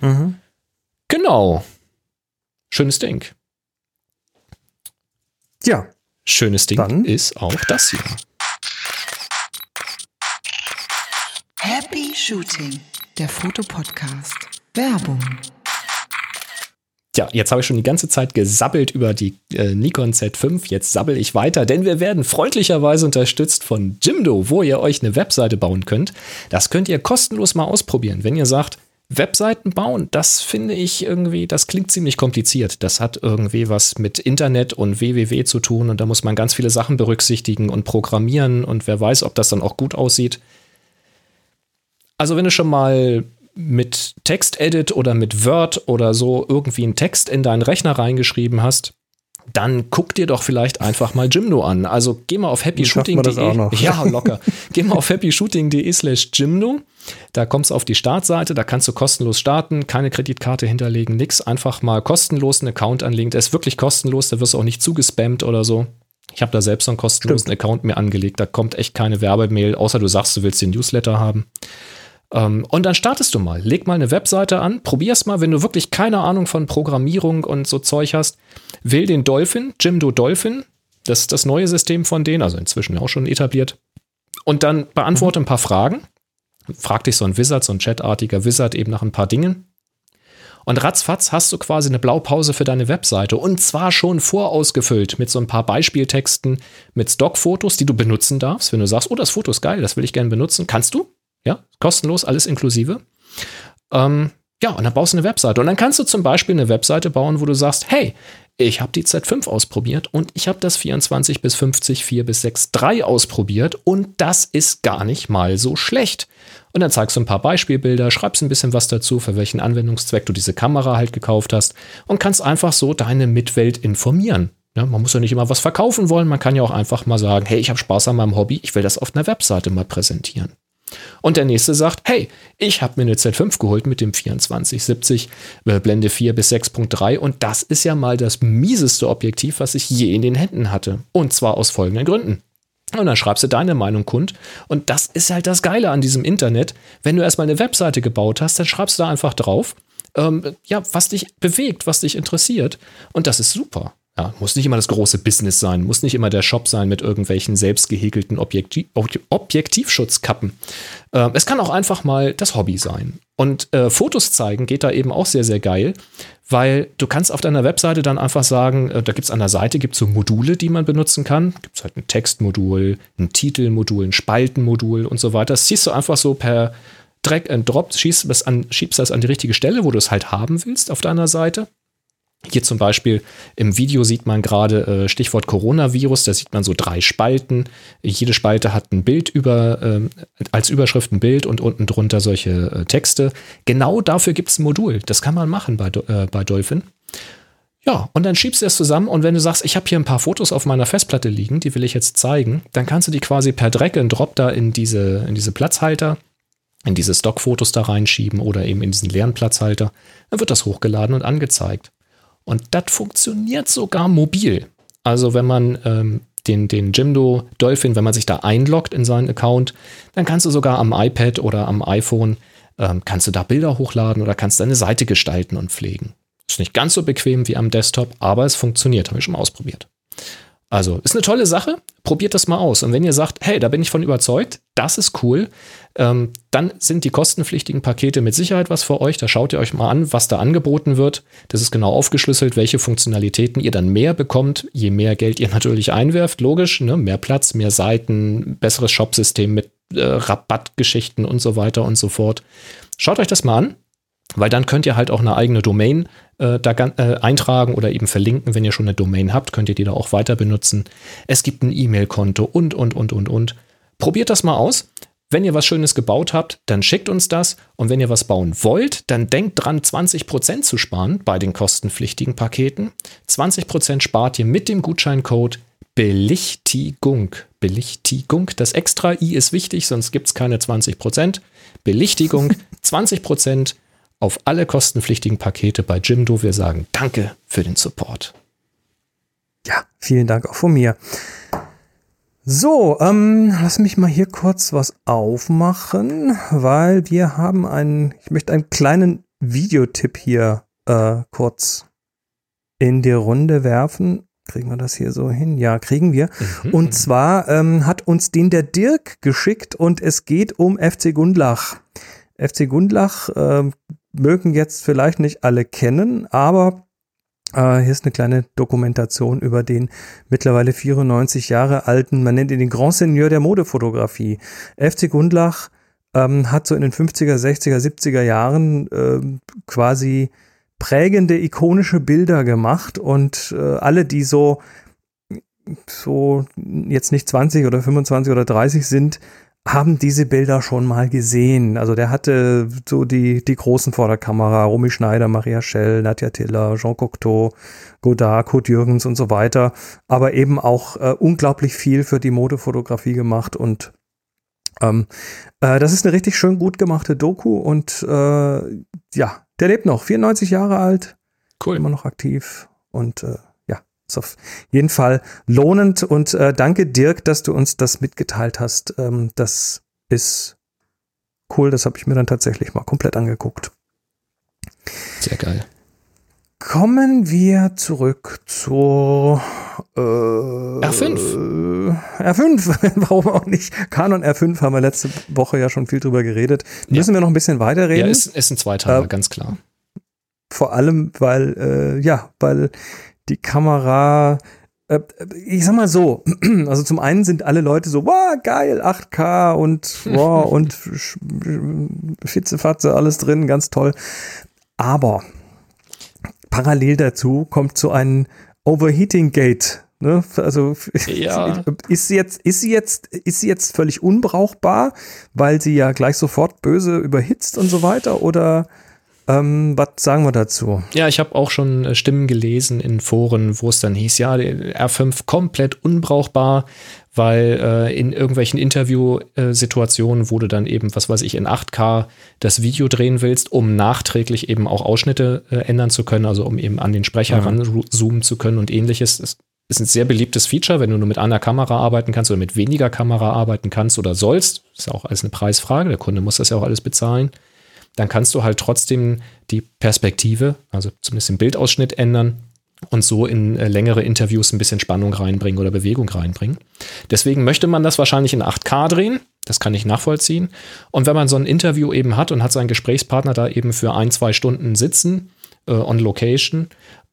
Mhm. Genau. Schönes Ding. Ja, Schönes Ding Dann. ist auch das hier. Happy Shooting, der Fotopodcast. Werbung. Tja, jetzt habe ich schon die ganze Zeit gesabbelt über die äh, Nikon Z5. Jetzt sabbel ich weiter, denn wir werden freundlicherweise unterstützt von Jimdo, wo ihr euch eine Webseite bauen könnt. Das könnt ihr kostenlos mal ausprobieren. Wenn ihr sagt, Webseiten bauen, das finde ich irgendwie, das klingt ziemlich kompliziert. Das hat irgendwie was mit Internet und www zu tun und da muss man ganz viele Sachen berücksichtigen und programmieren und wer weiß, ob das dann auch gut aussieht. Also wenn du schon mal mit Textedit oder mit Word oder so irgendwie einen Text in deinen Rechner reingeschrieben hast, dann guck dir doch vielleicht einfach mal Jimdo an. Also geh mal auf happyshooting.de. <laughs> Ja, locker. geh mal auf happyshooting.de slash Jimdo. Da kommst du auf die Startseite, da kannst du kostenlos starten, keine Kreditkarte hinterlegen, nix. Einfach mal kostenlos einen Account anlegen. Der ist wirklich kostenlos, da wirst du auch nicht zugespammt oder so. Ich habe da selbst so einen kostenlosen Stimmt. Account mir angelegt. Da kommt echt keine Werbemail, außer du sagst, du willst den Newsletter haben. Ähm, und dann startest du mal. Leg mal eine Webseite an, probier's mal, wenn du wirklich keine Ahnung von Programmierung und so Zeug hast. Wähl den Dolphin, Jimdo Dolphin. Das ist das neue System von denen, also inzwischen auch schon etabliert. Und dann beantworte mhm. ein paar Fragen. Frag dich so ein Wizard, so ein chatartiger Wizard eben nach ein paar Dingen. Und ratzfatz hast du quasi eine Blaupause für deine Webseite und zwar schon vorausgefüllt mit so ein paar Beispieltexten, mit Stockfotos, die du benutzen darfst. Wenn du sagst, oh, das Foto ist geil, das will ich gerne benutzen, kannst du. Ja, kostenlos, alles inklusive. Ähm, ja, und dann baust du eine Webseite. Und dann kannst du zum Beispiel eine Webseite bauen, wo du sagst, hey, ich habe die Z5 ausprobiert und ich habe das 24 bis 50, 4 bis 6, 3 ausprobiert und das ist gar nicht mal so schlecht. Und dann zeigst du ein paar Beispielbilder, schreibst ein bisschen was dazu, für welchen Anwendungszweck du diese Kamera halt gekauft hast und kannst einfach so deine Mitwelt informieren. Ja, man muss ja nicht immer was verkaufen wollen, man kann ja auch einfach mal sagen, hey, ich habe Spaß an meinem Hobby, ich will das auf einer Webseite mal präsentieren. Und der nächste sagt, hey, ich habe mir eine Z5 geholt mit dem 2470 äh, Blende 4 bis 6.3 und das ist ja mal das mieseste Objektiv, was ich je in den Händen hatte. Und zwar aus folgenden Gründen. Und dann schreibst du deine Meinung kund. Und das ist halt das Geile an diesem Internet. Wenn du erstmal eine Webseite gebaut hast, dann schreibst du da einfach drauf, ähm, ja, was dich bewegt, was dich interessiert. Und das ist super. Ja, muss nicht immer das große Business sein, muss nicht immer der Shop sein mit irgendwelchen selbst gehäkelten Objektiv Objektivschutzkappen. Äh, es kann auch einfach mal das Hobby sein. Und äh, Fotos zeigen geht da eben auch sehr, sehr geil, weil du kannst auf deiner Webseite dann einfach sagen, äh, da gibt es an der Seite gibt's so Module, die man benutzen kann. Gibt es halt ein Textmodul, ein Titelmodul, ein Spaltenmodul und so weiter. Das ziehst du einfach so per Drag and Drop, schiebst das an, schiebst das an die richtige Stelle, wo du es halt haben willst auf deiner Seite. Hier zum Beispiel im Video sieht man gerade äh, Stichwort Coronavirus, da sieht man so drei Spalten. Jede Spalte hat ein Bild über, äh, als Überschrift ein Bild und unten drunter solche äh, Texte. Genau dafür gibt es ein Modul. Das kann man machen bei, äh, bei Dolphin. Ja, und dann schiebst du es zusammen und wenn du sagst, ich habe hier ein paar Fotos auf meiner Festplatte liegen, die will ich jetzt zeigen, dann kannst du die quasi per Drag and Drop da in diese, in diese Platzhalter in diese Stockfotos da reinschieben oder eben in diesen leeren Platzhalter. Dann wird das hochgeladen und angezeigt. Und das funktioniert sogar mobil. Also wenn man ähm, den, den Jimdo Dolphin, wenn man sich da einloggt in seinen Account, dann kannst du sogar am iPad oder am iPhone, ähm, kannst du da Bilder hochladen oder kannst deine Seite gestalten und pflegen. Ist nicht ganz so bequem wie am Desktop, aber es funktioniert, habe ich schon mal ausprobiert. Also ist eine tolle Sache. Probiert das mal aus. Und wenn ihr sagt, hey, da bin ich von überzeugt, das ist cool, ähm, dann sind die kostenpflichtigen Pakete mit Sicherheit was für euch. Da schaut ihr euch mal an, was da angeboten wird. Das ist genau aufgeschlüsselt, welche Funktionalitäten ihr dann mehr bekommt, je mehr Geld ihr <laughs> natürlich einwerft. Logisch, ne? mehr Platz, mehr Seiten, besseres Shopsystem mit äh, Rabattgeschichten und so weiter und so fort. Schaut euch das mal an. Weil dann könnt ihr halt auch eine eigene Domain äh, da äh, eintragen oder eben verlinken. Wenn ihr schon eine Domain habt, könnt ihr die da auch weiter benutzen. Es gibt ein E-Mail-Konto und, und, und, und, und. Probiert das mal aus. Wenn ihr was Schönes gebaut habt, dann schickt uns das. Und wenn ihr was bauen wollt, dann denkt dran, 20% zu sparen bei den kostenpflichtigen Paketen. 20% spart ihr mit dem Gutscheincode Belichtigung. Belichtigung. Das extra I ist wichtig, sonst gibt es keine 20%. Belichtigung, <laughs> 20% auf alle kostenpflichtigen Pakete bei Jimdo. Wir sagen Danke für den Support. Ja, vielen Dank auch von mir. So, ähm, lass mich mal hier kurz was aufmachen, weil wir haben einen, ich möchte einen kleinen Videotipp hier äh, kurz in die Runde werfen. Kriegen wir das hier so hin? Ja, kriegen wir. Mhm. Und zwar ähm, hat uns den der Dirk geschickt und es geht um FC Gundlach. FC Gundlach äh, mögen jetzt vielleicht nicht alle kennen, aber äh, hier ist eine kleine Dokumentation über den mittlerweile 94 Jahre alten, man nennt ihn den Grand Seigneur der Modefotografie. FC Gundlach ähm, hat so in den 50er, 60er, 70er Jahren äh, quasi prägende, ikonische Bilder gemacht und äh, alle, die so so jetzt nicht 20 oder 25 oder 30 sind, haben diese Bilder schon mal gesehen. Also der hatte so die, die großen vor der Kamera, Romy Schneider, Maria Schell, Nadja Tiller, Jean Cocteau, Godard, Kurt Jürgens und so weiter. Aber eben auch äh, unglaublich viel für die Modefotografie gemacht und ähm, äh, das ist eine richtig schön gut gemachte Doku und äh, ja, der lebt noch, 94 Jahre alt, cool. immer noch aktiv und äh, ist auf jeden Fall lohnend und äh, danke Dirk, dass du uns das mitgeteilt hast. Ähm, das ist cool, das habe ich mir dann tatsächlich mal komplett angeguckt. Sehr geil. Kommen wir zurück zur äh, R5. R5, <laughs> warum auch nicht? Canon R5 haben wir letzte Woche ja schon viel drüber geredet. Ja. Müssen wir noch ein bisschen weiterreden? Ja, ist, ist ein Zweiteiler, äh, ganz klar. Vor allem, weil, äh, ja, weil die Kamera, äh, ich sag mal so, <clears throat> also zum einen sind alle Leute so, wow, geil, 8K und wow, <laughs> und Fitzefatze, alles drin, ganz toll. Aber parallel dazu kommt so ein Overheating Gate. Ne? Also <laughs> ja. ist sie jetzt, ist sie jetzt, ist sie jetzt völlig unbrauchbar, weil sie ja gleich sofort böse überhitzt und so weiter? Oder ähm, was sagen wir dazu? Ja, ich habe auch schon äh, Stimmen gelesen in Foren, wo es dann hieß, ja, der R5 komplett unbrauchbar, weil äh, in irgendwelchen Interviewsituationen, wo du dann eben, was weiß ich, in 8K das Video drehen willst, um nachträglich eben auch Ausschnitte äh, ändern zu können, also um eben an den Sprecher mhm. ranzoomen zu können und ähnliches. Das ist ein sehr beliebtes Feature, wenn du nur mit einer Kamera arbeiten kannst oder mit weniger Kamera arbeiten kannst oder sollst. Ist ja auch alles eine Preisfrage, der Kunde muss das ja auch alles bezahlen dann kannst du halt trotzdem die Perspektive, also zumindest den Bildausschnitt ändern und so in äh, längere Interviews ein bisschen Spannung reinbringen oder Bewegung reinbringen. Deswegen möchte man das wahrscheinlich in 8K drehen. Das kann ich nachvollziehen. Und wenn man so ein Interview eben hat und hat seinen Gesprächspartner da eben für ein, zwei Stunden sitzen, äh, on location,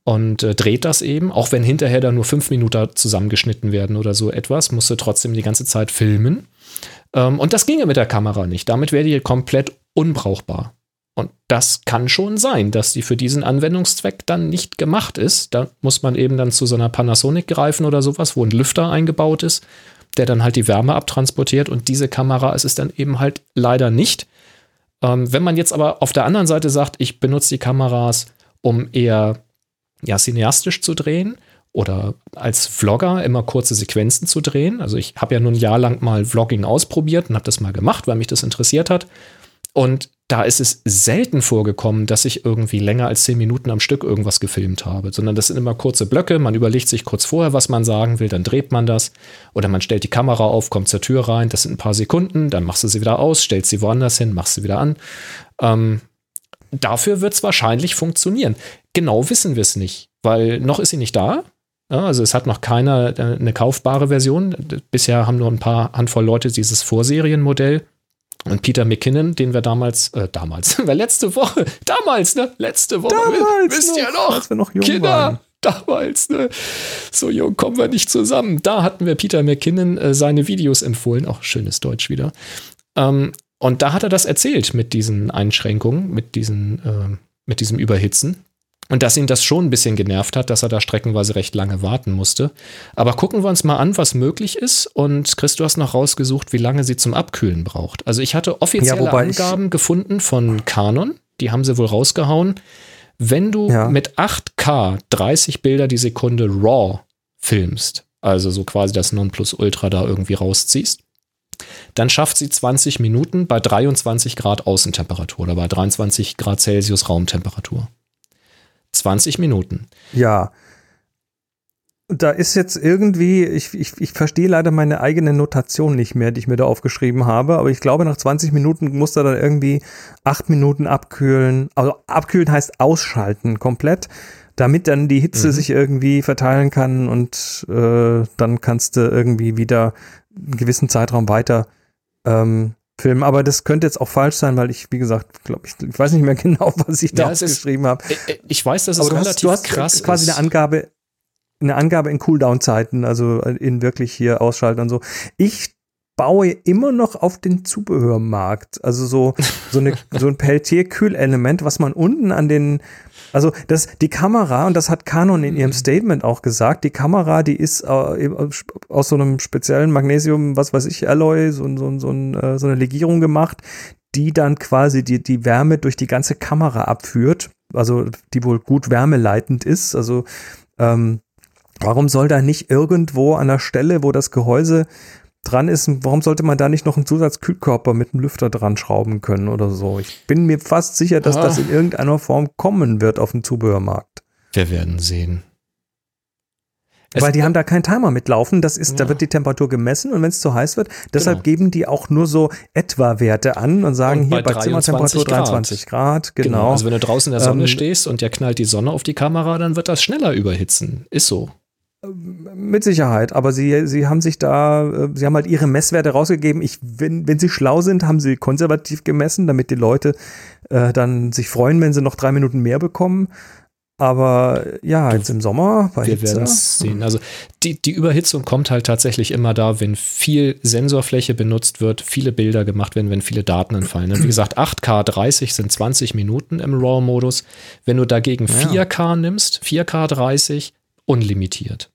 und äh, dreht das eben, auch wenn hinterher da nur fünf Minuten zusammengeschnitten werden oder so etwas, musst du trotzdem die ganze Zeit filmen. Ähm, und das ginge mit der Kamera nicht. Damit wäre die komplett unbrauchbar. Und das kann schon sein, dass die für diesen Anwendungszweck dann nicht gemacht ist. Da muss man eben dann zu so einer Panasonic greifen oder sowas, wo ein Lüfter eingebaut ist, der dann halt die Wärme abtransportiert. Und diese Kamera ist es dann eben halt leider nicht. Ähm, wenn man jetzt aber auf der anderen Seite sagt, ich benutze die Kameras, um eher ja, cineastisch zu drehen oder als Vlogger immer kurze Sequenzen zu drehen. Also ich habe ja nun ein Jahr lang mal Vlogging ausprobiert und habe das mal gemacht, weil mich das interessiert hat Und da ist es selten vorgekommen, dass ich irgendwie länger als zehn Minuten am Stück irgendwas gefilmt habe, sondern das sind immer kurze Blöcke. Man überlegt sich kurz vorher, was man sagen will, dann dreht man das. Oder man stellt die Kamera auf, kommt zur Tür rein, das sind ein paar Sekunden, dann machst du sie wieder aus, stellst sie woanders hin, machst sie wieder an. Ähm, dafür wird es wahrscheinlich funktionieren. Genau wissen wir es nicht, weil noch ist sie nicht da. Also es hat noch keiner äh, eine kaufbare Version. Bisher haben nur ein paar Handvoll Leute dieses Vorserienmodell. Und Peter McKinnon, den wir damals, äh, damals, <laughs> war letzte Woche, damals, ne? Letzte Woche, Damals wisst noch, ihr noch? als wir noch jung Kinder, waren. damals, ne? So jung kommen wir nicht zusammen. Da hatten wir Peter McKinnon äh, seine Videos empfohlen, auch schönes Deutsch wieder. Ähm, und da hat er das erzählt mit diesen Einschränkungen, mit diesen, äh, mit diesem Überhitzen. Und dass ihn das schon ein bisschen genervt hat, dass er da streckenweise recht lange warten musste. Aber gucken wir uns mal an, was möglich ist. Und Chris, du hast noch rausgesucht, wie lange sie zum Abkühlen braucht. Also ich hatte offizielle Ja, Angaben gefunden von Canon. Die haben sie wohl rausgehauen. Wenn du Ja. mit 8K 30 Bilder die Sekunde RAW filmst, also so quasi das Nonplusultra da irgendwie rausziehst, dann schafft sie 20 Minuten bei 23 Grad Außentemperatur oder bei 23 Grad Celsius Raumtemperatur. 20 Minuten. Ja. Da ist jetzt irgendwie, ich, ich, ich verstehe leider meine eigene Notation nicht mehr, die ich mir da aufgeschrieben habe, aber ich glaube, nach 20 Minuten muss er dann irgendwie 8 Minuten abkühlen. Also abkühlen heißt ausschalten komplett, damit dann die Hitze Mhm. sich irgendwie verteilen kann und äh, dann kannst du irgendwie wieder einen gewissen Zeitraum weiter ähm, filmen. Aber das könnte jetzt auch falsch sein, weil ich, wie gesagt, glaube ich, ich weiß nicht mehr <laughs> genau, was ich da Ja, aufgeschrieben habe. Äh, äh, Ich weiß, dass es Aber du hast, relativ du hast krass quasi ist. eine Angabe, eine Angabe in Cooldown-Zeiten, also in wirklich hier ausschalten und so. Ich baue immer noch auf den Zubehörmarkt. Also so, so, eine, <laughs> so ein Peltier-Kühlelement, was man unten an den, also das, die Kamera, und das hat Canon in ihrem Statement auch gesagt, die Kamera, die ist äh, aus so einem speziellen Magnesium, was weiß ich, Alloy, so, so, so, ein, äh, so eine Legierung gemacht, die dann quasi die, die Wärme durch die ganze Kamera abführt, also die wohl gut wärmeleitend ist. Also ähm, warum soll da nicht irgendwo an der Stelle, wo das Gehäuse dran ist, warum sollte man da nicht noch einen Zusatzkühlkörper mit einem Lüfter dran schrauben können oder so? Ich bin mir fast sicher, dass Ah. das in irgendeiner Form kommen wird auf dem Zubehörmarkt. Wir werden sehen. Es- Weil die haben da keinen Timer mitlaufen. Das ist, da Ja. wird die Temperatur gemessen und wenn es zu heiß wird, deshalb Genau. geben die auch nur so Etwa-Werte an und sagen Und bei hier bei 23 Zimmertemperatur Grad. 23 Grad, genau. Also wenn du draußen in der Sonne Ähm, stehst und dir knallt die Sonne auf die Kamera, dann wird das schneller überhitzen. Ist so. Mit Sicherheit, aber sie, sie haben sich da, äh, sie haben halt ihre Messwerte rausgegeben. Ich, wenn, wenn sie schlau sind, haben sie konservativ gemessen, damit die Leute äh, dann sich freuen, wenn sie noch drei Minuten mehr bekommen. Aber ja, jetzt im Sommer bei Wir Hitze, werden es sehen. Also die, die Überhitzung kommt halt tatsächlich immer da, wenn viel Sensorfläche benutzt wird, viele Bilder gemacht werden, wenn viele Daten entfallen. Und wie gesagt, 8K 30 sind 20 Minuten im RAW-Modus. Wenn du dagegen Ja. 4K nimmst, 4K 30, unlimitiert.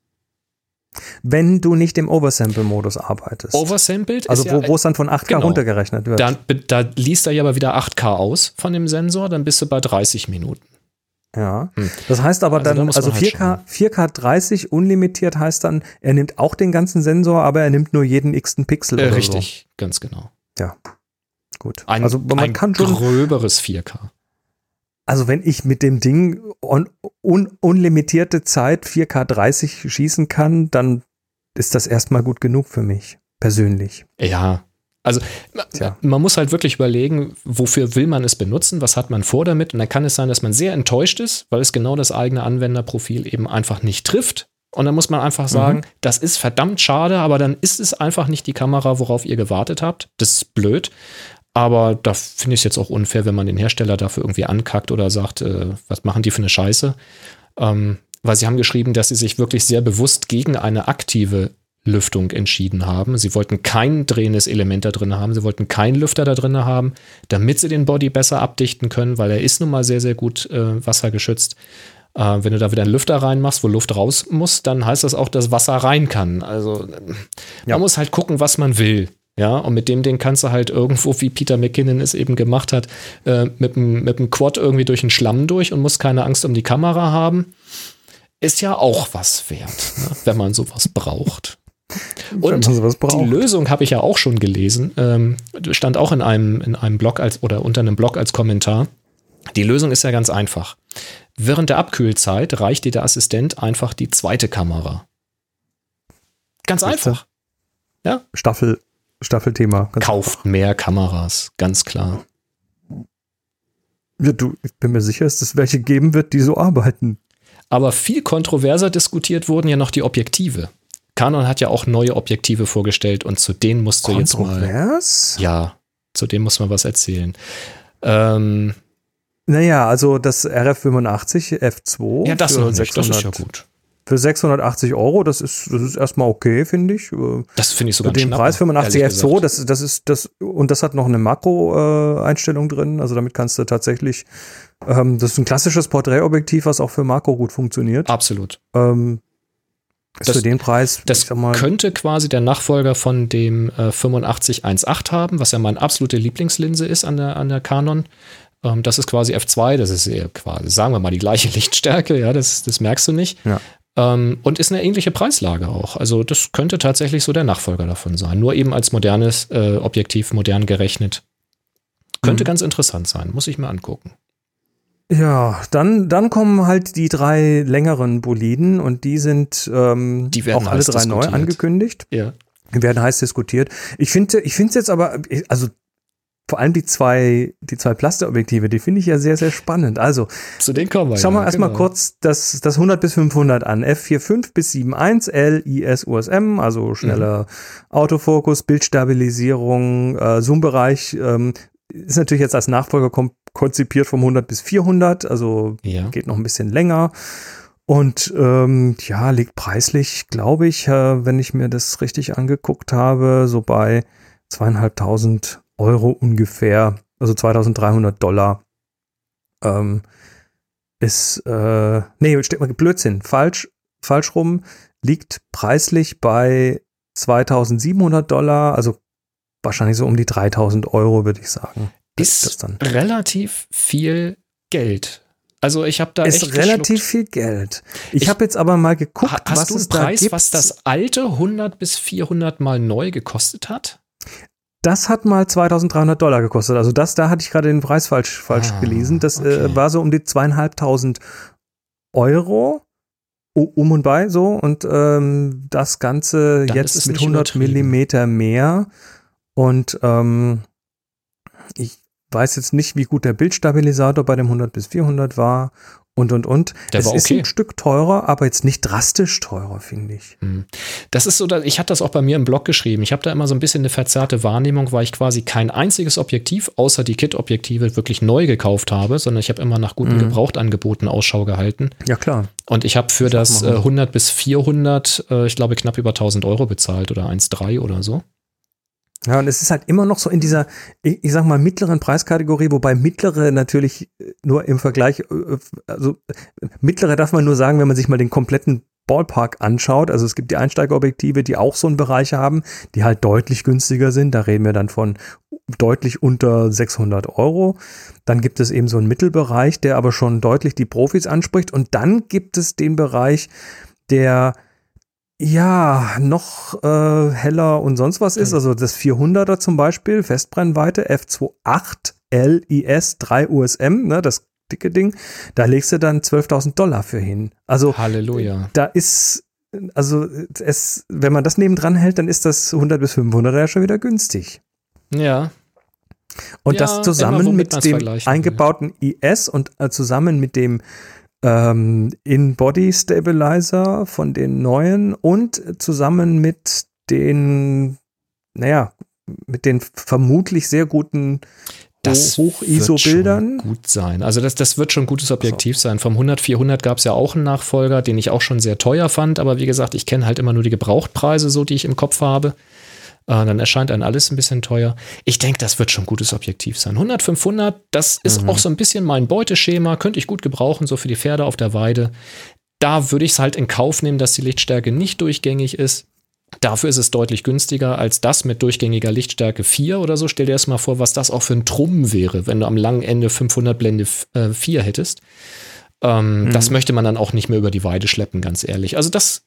wenn du nicht im Oversample-Modus arbeitest. Oversampled also ist wo wo es dann von 8K genau. runtergerechnet wird. da, da liest er ja aber wieder 8K aus von dem Sensor, dann bist du bei 30 Minuten. Ja. Hm. Das heißt aber Also da dann, muss also man halt 4K, 4K 30 unlimitiert heißt dann, er nimmt auch den ganzen Sensor, aber er nimmt nur jeden x-ten Pixel. Äh, richtig, ganz genau. So. Ja. Gut. Ein, also man ein kann schon, gröberes 4K. Also wenn ich mit dem Ding un, un, unlimitierte Zeit 4K 30 schießen kann, dann ist das erstmal gut genug für mich. Persönlich. Ja. Also Tja. man muss halt wirklich überlegen, wofür will man es benutzen, was hat man vor damit. Und dann kann es sein, dass man sehr enttäuscht ist, weil es genau das eigene Anwenderprofil eben einfach nicht trifft. Und dann muss man einfach sagen, das ist verdammt schade, aber dann ist es einfach nicht die Kamera, worauf ihr gewartet habt. Das ist blöd. Aber da finde ich es jetzt auch unfair, wenn man den Hersteller dafür irgendwie ankackt oder sagt, äh, was machen die für eine Scheiße. Ähm, weil sie haben geschrieben, dass sie sich wirklich sehr bewusst gegen eine aktive Lüftung entschieden haben. Sie wollten kein drehendes Element da drin haben, sie wollten keinen Lüfter da drin haben, damit sie den Body besser abdichten können, weil er ist nun mal sehr, sehr gut äh, wassergeschützt. Äh, wenn du da wieder einen Lüfter reinmachst, wo Luft raus muss, dann heißt das auch, dass Wasser rein kann. Also äh, Ja. man muss halt gucken, was man will. Ja, und mit dem Ding kannst du halt irgendwo, wie Peter McKinnon es eben gemacht hat, äh, mit dem Quad irgendwie durch den Schlamm durch und musst keine Angst um die Kamera haben. Ist ja auch was wert, ne, wenn man sowas braucht. Und die Lösung habe ich ja auch schon gelesen, ähm, stand auch in einem, in einem Blog als oder unter einem Blog als Kommentar. Die Lösung ist ja ganz einfach. Während der Abkühlzeit reicht dir der Assistent einfach die zweite Kamera. Ganz einfach. Ja. Staffel, Staffelthema. Kauft einfach. mehr Kameras, ganz klar. Ja, du, ich bin mir sicher, dass es welche geben wird, die so arbeiten. Aber viel kontroverser diskutiert wurden ja noch die Objektive. Canon hat ja auch neue Objektive vorgestellt und zu denen musst du jetzt mal. Ja, zu denen muss man was erzählen. Ähm, naja, also das RF85 F2. Ja, das, noch nicht, 600, das ist ja gut. Für 680 Euro, das ist, das ist erstmal okay, finde ich. Das finde ich sogar den Preis 85 F2, das, das ist das, und das hat noch eine Makro-Einstellung äh, drin, also damit kannst du tatsächlich, ähm, das ist ein klassisches Porträtobjektiv, was auch für Makro gut funktioniert. Absolut. Ähm, das, für den Preis. Das könnte quasi der Nachfolger von dem äh, 8518 haben, was ja meine absolute Lieblingslinse ist an der, an der Canon. Ähm, das ist quasi F2, das ist quasi, sagen wir mal, die gleiche <laughs> Lichtstärke, ja, das, das merkst du nicht. Ja. Ähm, und ist eine ähnliche Preislage auch. Also das könnte tatsächlich so der Nachfolger davon sein. Nur eben als modernes äh, Objektiv, modern gerechnet. Könnte mhm. ganz interessant sein, muss ich mir angucken. Ja, dann, dann kommen halt die drei längeren Boliden und die sind ähm, die werden auch alle drei diskutiert. neu angekündigt. Ja. Die werden heiß diskutiert. Ich finde ich finde es jetzt aber, also vor allem die zwei, die zwei Plasterobjektive, die finde ich ja sehr, sehr spannend. Also, zu denen kommen wir. Schauen wir ja, erstmal genau. kurz das, das 100 bis 500 an. F45 bis 71 L, IS, USM, also schneller mhm. Autofokus, Bildstabilisierung, äh, Zoom-Bereich, ähm, ist natürlich jetzt als Nachfolger konzipiert vom 100 bis 400, also ja. geht noch ein bisschen länger. Und ähm, ja, liegt preislich, glaube ich, äh, wenn ich mir das richtig angeguckt habe, so bei zweieinhalbtausend Euro ungefähr, also 2300 Dollar. Ähm, ist, äh, nee, steht mal Blödsinn, falsch, falsch rum, liegt preislich bei 2700 Dollar, also wahrscheinlich so um die 3000 Euro, würde ich sagen. Ist relativ viel Geld. Also ich habe da ist echt relativ viel Geld. Ich, ich habe jetzt aber mal geguckt, hast was du einen Preis, da was das alte 100 bis 400 mal neu gekostet hat? Das hat mal 2300 Dollar gekostet. Also das, da hatte ich gerade den Preis falsch, falsch ah, gelesen. Das äh, okay. äh, war so um die zweieinhalbtausend Euro um und bei so und ähm, das Ganze Dann jetzt mit 100 Millimeter mehr und ähm, ich weiß jetzt nicht, wie gut der Bildstabilisator bei dem 100 bis 400 war und und und. Der es war okay. ist ein Stück teurer, aber jetzt nicht drastisch teurer, finde ich. Hm. Das ist so, ich hatte das auch bei mir im Blog geschrieben. Ich habe da immer so ein bisschen eine verzerrte Wahrnehmung, weil ich quasi kein einziges Objektiv außer die Kit-Objektive wirklich neu gekauft habe, sondern ich habe immer nach guten mhm. Gebrauchtangeboten Ausschau gehalten. Ja, klar. Und ich habe für das, das 100 bis 400, äh, ich glaube, knapp über 1000 Euro bezahlt oder 1,3 oder so. Ja, und es ist halt immer noch so in dieser, ich, ich sag mal, mittleren Preiskategorie, wobei mittlere natürlich nur im Vergleich, äh, also mittlere darf man nur sagen, wenn man sich mal den kompletten Ballpark anschaut. Also es gibt die Einsteigerobjektive, die auch so einen Bereich haben, die halt deutlich günstiger sind. Da reden wir dann von deutlich unter 600 Euro. Dann gibt es eben so einen Mittelbereich, der aber schon deutlich die Profis anspricht. Und dann gibt es den Bereich, der ja, noch äh, heller und sonst was ist. Also das 400er zum Beispiel, Festbrennweite, F28 LIS 3 USM, ne, das dicke Ding, da legst du dann 12.000 Dollar für hin. Also Halleluja. Da ist, also es, wenn man das nebendran hält, dann ist das 100 bis 500 ja schon wieder günstig. Ja. Und ja, das zusammen mit dem eingebauten IS und äh, zusammen mit dem ähm, In-Body Stabilizer von den neuen und zusammen mit den, naja, mit den vermutlich sehr guten das Hoch-ISO-Bildern. Gut sein. Also das, das wird schon ein gutes Objektiv so. sein. Vom 100-400 gab es ja auch einen Nachfolger, den ich auch schon sehr teuer fand. Aber wie gesagt, ich kenne halt immer nur die Gebrauchtpreise, so die ich im Kopf habe. Äh, dann erscheint einem alles ein bisschen teuer. Ich denke, das wird schon ein gutes Objektiv sein. 100, 500, das ist mhm. auch so ein bisschen mein Beuteschema, könnte ich gut gebrauchen, so für die Pferde auf der Weide. Da würde ich es halt in Kauf nehmen, dass die Lichtstärke nicht durchgängig ist. Dafür ist es deutlich günstiger als das mit durchgängiger Lichtstärke 4 oder so. Stell dir erst mal vor, was das auch für ein Trumm wäre, wenn du am langen Ende 500 Blende 4 äh, hättest. Ähm, mhm. Das möchte man dann auch nicht mehr über die Weide schleppen, ganz ehrlich. Also das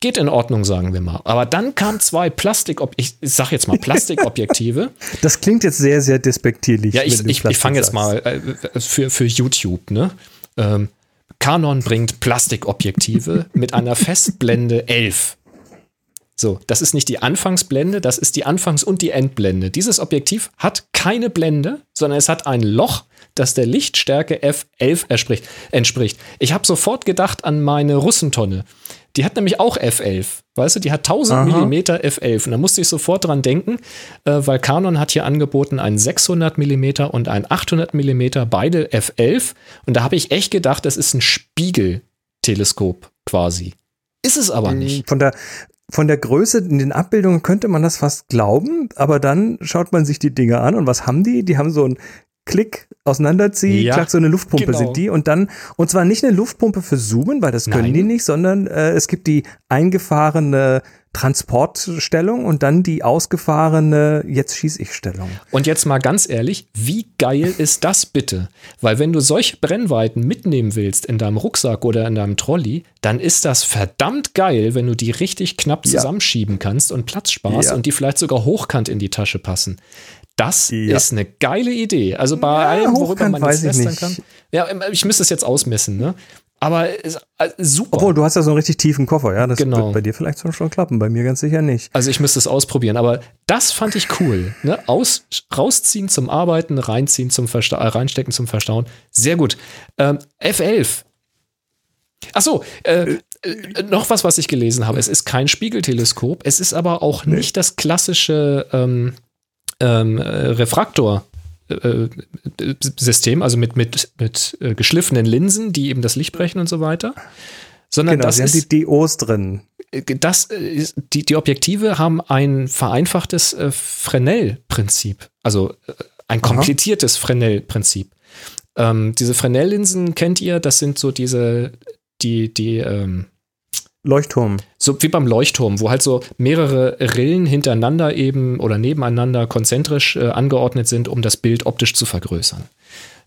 Geht in Ordnung, sagen wir mal. Aber dann kamen zwei Plastik, ich sag jetzt mal Plastikobjektive. <laughs> Das klingt jetzt sehr, sehr despektierlich. Ja, ich, ich, ich fange jetzt mal äh, für, für YouTube, ne? Ähm, Canon bringt Plastikobjektive mit einer Festblende 11. So, das ist nicht die Anfangsblende, das ist die Anfangs- und die Endblende. Dieses Objektiv hat keine Blende, sondern es hat ein Loch, das der Lichtstärke F11 entspricht. Ich habe sofort gedacht an meine Russentonne. Die hat nämlich auch F11. Weißt du, die hat 1000 Aha. Millimeter F11. Und da musste ich sofort dran denken, äh, weil Canon hat hier angeboten einen 600 Millimeter und einen 800 Millimeter, beide F11. Und da habe ich echt gedacht, das ist ein Spiegelteleskop quasi. Ist es aber hm, nicht. Von der, von der Größe in den Abbildungen könnte man das fast glauben, aber dann schaut man sich die Dinge an und was haben die? Die haben so ein Klick, auseinanderziehen, ja, klack, so eine Luftpumpe genau. sind die und dann, und zwar nicht eine Luftpumpe für Zoomen, weil das können Nein. die nicht, sondern äh, es gibt die eingefahrene Transportstellung und dann die ausgefahrene Jetzt schieß ich Stellung. Und jetzt mal ganz ehrlich, wie geil ist das bitte? Weil wenn du solche Brennweiten mitnehmen willst in deinem Rucksack oder in deinem Trolley, dann ist das verdammt geil, wenn du die richtig knapp zusammenschieben ja. kannst und Platz sparst ja. und die vielleicht sogar hochkant in die Tasche passen. Das ja. ist eine geile Idee. Also bei ja, allem, worüber man jetzt lästern kann. Ja, ich müsste es jetzt ausmessen, ne? Aber äh, super. Obwohl, du hast ja so einen richtig tiefen Koffer, ja? Das genau. wird bei dir vielleicht schon klappen, bei mir ganz sicher nicht. Also ich müsste es ausprobieren, aber das fand ich cool. Ne? Aus, rausziehen zum Arbeiten, reinziehen zum Versta äh, reinstecken zum Verstauen. Sehr gut. Ähm, F11. Ach so, äh, äh, noch was, was ich gelesen habe. Es ist kein Spiegelteleskop, es ist aber auch nee. nicht das klassische ähm, ähm, Refraktor. Äh, System, also mit, mit, mit äh, geschliffenen Linsen, die eben das Licht brechen und so weiter. Sondern genau, das ist, die DOs drin. Äh, das ist, die, die Objektive haben ein vereinfachtes äh, Fresnel-Prinzip, also äh, ein kompliziertes Fresnel-Prinzip. Ähm, diese Fresnel-Linsen kennt ihr, das sind so diese, die, die, ähm, Leuchtturm. So wie beim Leuchtturm, wo halt so mehrere Rillen hintereinander eben oder nebeneinander konzentrisch äh, angeordnet sind, um das Bild optisch zu vergrößern.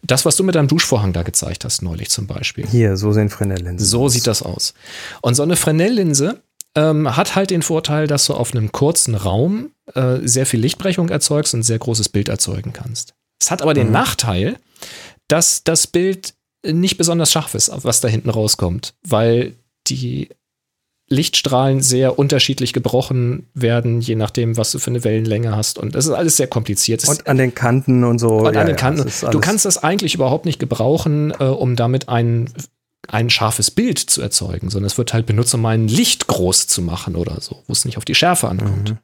Das, was du mit deinem Duschvorhang da gezeigt hast, neulich zum Beispiel. Hier, so sehen Fresnel-Linsen. So aus. sieht das aus. Und so eine Fresnel-Linse ähm, hat halt den Vorteil, dass du auf einem kurzen Raum äh, sehr viel Lichtbrechung erzeugst und ein sehr großes Bild erzeugen kannst. Es hat aber den mhm. Nachteil, dass das Bild nicht besonders scharf ist, was da hinten rauskommt, weil die Lichtstrahlen sehr unterschiedlich gebrochen werden, je nachdem, was du für eine Wellenlänge hast. Und das ist alles sehr kompliziert. Und an den Kanten und so. Und ja, an den Kanten. du kannst das eigentlich überhaupt nicht gebrauchen, äh, um damit ein, ein scharfes Bild zu erzeugen, sondern es wird halt benutzt, um ein Licht groß zu machen oder so, wo es nicht auf die Schärfe ankommt. Mhm.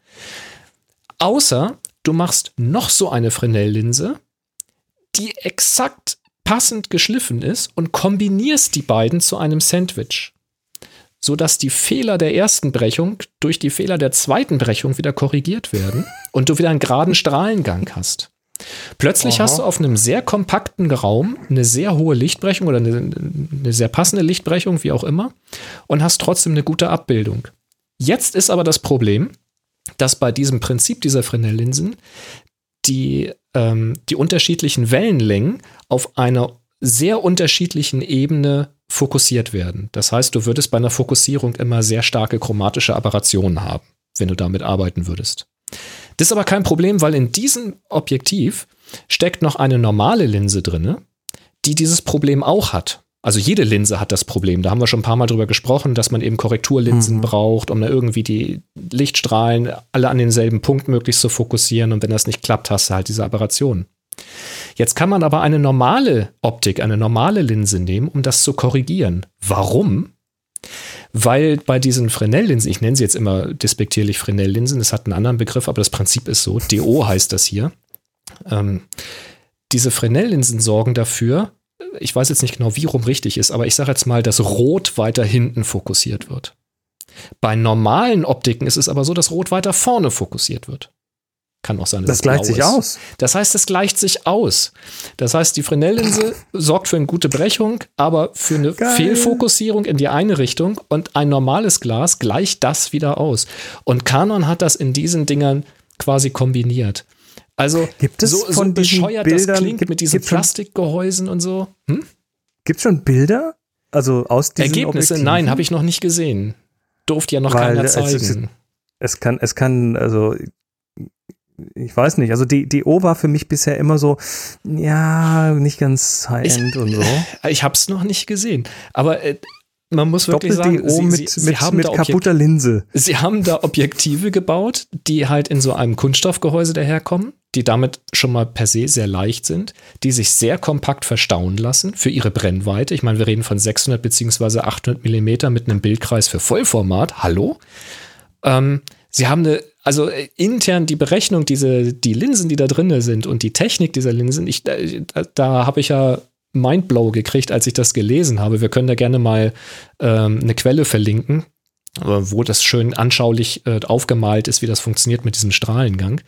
Außer du machst noch so eine Fresnel-Linse, die exakt passend geschliffen ist und kombinierst die beiden zu einem Sandwich sodass die Fehler der ersten Brechung durch die Fehler der zweiten Brechung wieder korrigiert werden und du wieder einen geraden Strahlengang hast. Plötzlich Aha. hast du auf einem sehr kompakten Raum eine sehr hohe Lichtbrechung oder eine, eine, sehr passende Lichtbrechung, wie auch immer, und hast trotzdem eine gute Abbildung. Jetzt ist aber das Problem, dass bei diesem Prinzip dieser Fresnel-Linsen die, ähm, die unterschiedlichen Wellenlängen auf einer sehr unterschiedlichen Ebene fokussiert werden. Das heißt, du würdest bei einer Fokussierung immer sehr starke chromatische Aberrationen haben, wenn du damit arbeiten würdest. Das ist aber kein Problem, weil in diesem Objektiv steckt noch eine normale Linse drin, die dieses Problem auch hat. Also jede Linse hat das Problem. Da haben wir schon ein paar Mal drüber gesprochen, dass man eben Korrekturlinsen mhm. braucht, um da irgendwie die Lichtstrahlen alle an denselben Punkt möglichst zu fokussieren. Und wenn das nicht klappt, hast du halt diese Aberrationen. Jetzt kann man aber eine normale Optik, eine normale Linse nehmen, um das zu korrigieren. Warum? Weil bei diesen Fresnel-Linsen, ich nenne sie jetzt immer despektierlich Fresnel-Linsen, das hat einen anderen Begriff, aber das Prinzip ist so, DO heißt das hier. Ähm, diese Fresnel-Linsen sorgen dafür, ich weiß jetzt nicht genau, wie rum richtig ist, aber ich sage jetzt mal, dass Rot weiter hinten fokussiert wird. Bei normalen Optiken ist es aber so, dass Rot weiter vorne fokussiert wird. Kann auch sein, dass das gleicht sich ist. aus. Das heißt, es gleicht sich aus. Das heißt, die Fresnel-Linse <laughs> sorgt für eine gute Brechung, aber für eine Geil. Fehlfokussierung in die eine Richtung und ein normales Glas gleicht das wieder aus. Und Canon hat das in diesen Dingern quasi kombiniert. Also gibt es so, von so bescheuert Bildern, das klingt gibt, mit diesen Plastikgehäusen und so. Hm? Gibt es schon Bilder? Also aus diesen Ergebnisse? Objektiven? Nein, habe ich noch nicht gesehen. durfte ja noch keiner zeigen. Es, es, kann, es kann, also ich weiß nicht, also die, die O war für mich bisher immer so, ja, nicht ganz High-End und so. <laughs> Ich habe es noch nicht gesehen, aber äh, man muss wirklich sagen, DO sie, mit, sie, mit, haben mit kaputter Linse. Sie haben da Objektive gebaut, die halt in so einem Kunststoffgehäuse daherkommen, die damit schon mal per se sehr leicht sind, die sich sehr kompakt verstauen lassen für ihre Brennweite. Ich meine, wir reden von 600 beziehungsweise 800 Millimeter mit einem Bildkreis für Vollformat. Hallo? Ähm, sie haben eine, also äh, intern die Berechnung, diese, die Linsen, die da drin sind und die Technik dieser Linsen, ich, da, da habe ich ja Mindblow gekriegt, als ich das gelesen habe. Wir können da gerne mal ähm, eine Quelle verlinken, äh, wo das schön anschaulich äh, aufgemalt ist, wie das funktioniert mit diesem Strahlengang.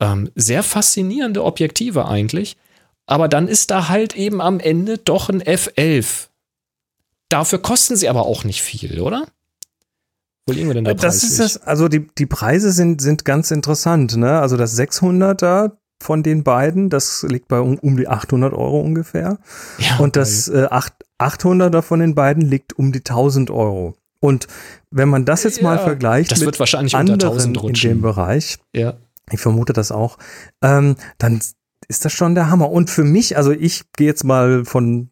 Ähm, sehr faszinierende Objektive eigentlich. Aber dann ist da halt eben am Ende doch ein F11. Dafür kosten sie aber auch nicht viel, oder? Wo liegen wir denn da Das ist das, also die, die Preise sind, sind ganz interessant, ne? Also das 600er, von den beiden. Das liegt bei um, um die 800 Euro ungefähr. Ja, und das äh, 800er von den beiden liegt um die 1000 Euro. Und wenn man das jetzt ja, mal vergleicht das mit anderen in dem Bereich, ja. ich vermute das auch, ähm, dann ist das schon der Hammer. Und für mich, also ich gehe jetzt mal von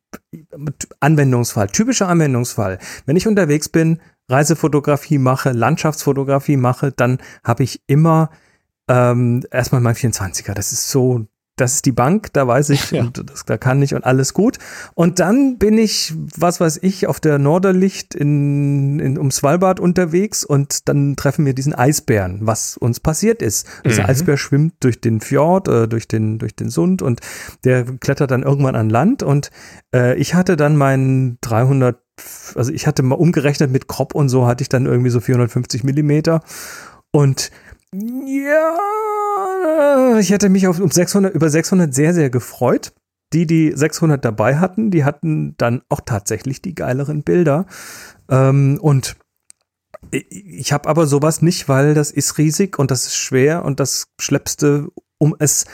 Anwendungsfall, typischer Anwendungsfall. Wenn ich unterwegs bin, Reisefotografie mache, Landschaftsfotografie mache, dann habe ich immer ähm, erstmal mein 24er, das ist so, das ist die Bank, da weiß ich, <laughs> ja. und das, da kann ich und alles gut. Und dann bin ich, was weiß ich, auf der Norderlicht in, in um Svalbard unterwegs und dann treffen wir diesen Eisbären, was uns passiert ist. Dieser mhm. Eisbär schwimmt durch den Fjord, äh, durch den, durch den Sund und der klettert dann irgendwann an Land und äh, ich hatte dann meinen 300 also ich hatte mal umgerechnet mit Crop und so hatte ich dann irgendwie so 450 Millimeter und ja, ich hätte mich auf um 600, über 600 sehr, sehr gefreut. Die, die 600 dabei hatten, die hatten dann auch tatsächlich die geileren Bilder. Ähm, und ich habe aber sowas nicht, weil das ist riesig und das ist schwer und das schleppste, um es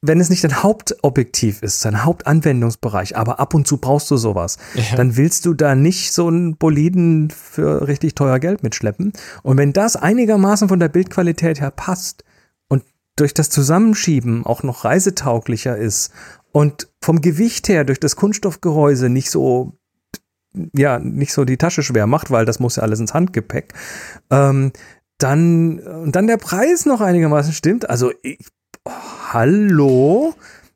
wenn es nicht dein Hauptobjektiv ist, dein Hauptanwendungsbereich, aber ab und zu brauchst du sowas, ja. dann willst du da nicht so einen Boliden für richtig teuer Geld mitschleppen. Und wenn das einigermaßen von der Bildqualität her passt und durch das Zusammenschieben auch noch reisetauglicher ist und vom Gewicht her durch das Kunststoffgehäuse nicht so ja, nicht so die Tasche schwer macht, weil das muss ja alles ins Handgepäck. Ähm, dann, und dann der Preis noch einigermaßen stimmt. Also ich hallo?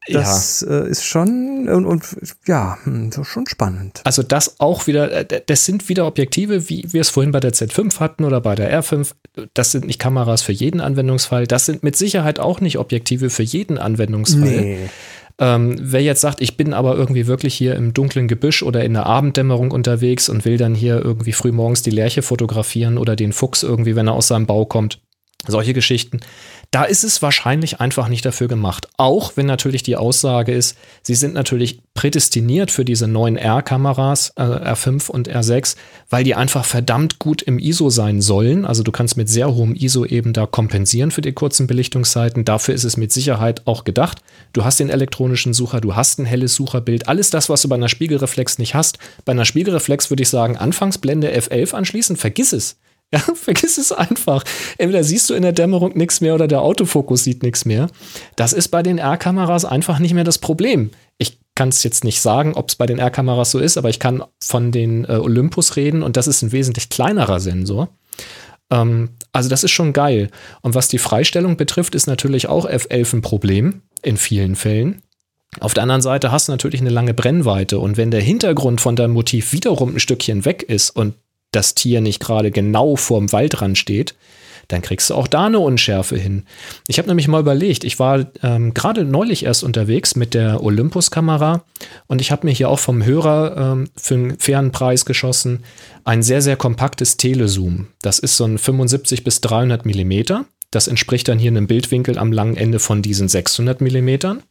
Das ja. äh, ist schon und, und ja, hm, schon spannend. Also das auch wieder, äh, das sind wieder Objektive, wie wir es vorhin bei der Z5 hatten oder bei der R5. Das sind nicht Kameras für jeden Anwendungsfall. Das sind mit Sicherheit auch nicht Objektive für jeden Anwendungsfall. Nee. Ähm, wer jetzt sagt, ich bin aber irgendwie wirklich hier im dunklen Gebüsch oder in der Abenddämmerung unterwegs und will dann hier irgendwie frühmorgens die Lerche fotografieren oder den Fuchs irgendwie, wenn er aus seinem Bau kommt, solche Geschichten da ist es wahrscheinlich einfach nicht dafür gemacht. Auch wenn natürlich die Aussage ist, sie sind natürlich prädestiniert für diese neuen R-Kameras, äh, R5 und R6, weil die einfach verdammt gut im ISO sein sollen. Also du kannst mit sehr hohem ISO eben da kompensieren für die kurzen Belichtungszeiten. Dafür ist es mit Sicherheit auch gedacht. Du hast den elektronischen Sucher, du hast ein helles Sucherbild, alles das, was du bei einer Spiegelreflex nicht hast. Bei einer Spiegelreflex würde ich sagen, Anfangsblende F11 anschließen, vergiss es. <laughs> Ja, vergiss es einfach. Entweder siehst du in der Dämmerung nichts mehr oder der Autofokus sieht nichts mehr. Das ist bei den R-Kameras einfach nicht mehr das Problem. Ich kann es jetzt nicht sagen, ob es bei den R-Kameras so ist, aber ich kann von den äh, Olympus reden und das ist ein wesentlich kleinerer Sensor. Ähm, also das ist schon geil. Und was die Freistellung betrifft, ist natürlich auch F11 ein Problem in vielen Fällen. Auf der anderen Seite hast du natürlich eine lange Brennweite und wenn der Hintergrund von deinem Motiv wiederum ein Stückchen weg ist und das Tier nicht gerade genau vorm Waldrand steht, dann kriegst du auch da eine Unschärfe hin. Ich habe nämlich mal überlegt, ich war ähm, gerade neulich erst unterwegs mit der Olympus-Kamera und ich habe mir hier auch vom Hörer ähm, für einen fairen Preis geschossen ein sehr, sehr kompaktes Telezoom. Das ist so ein 75 bis 300 Millimeter. Das entspricht dann hier einem Bildwinkel am langen Ende von diesen 600 Millimetern.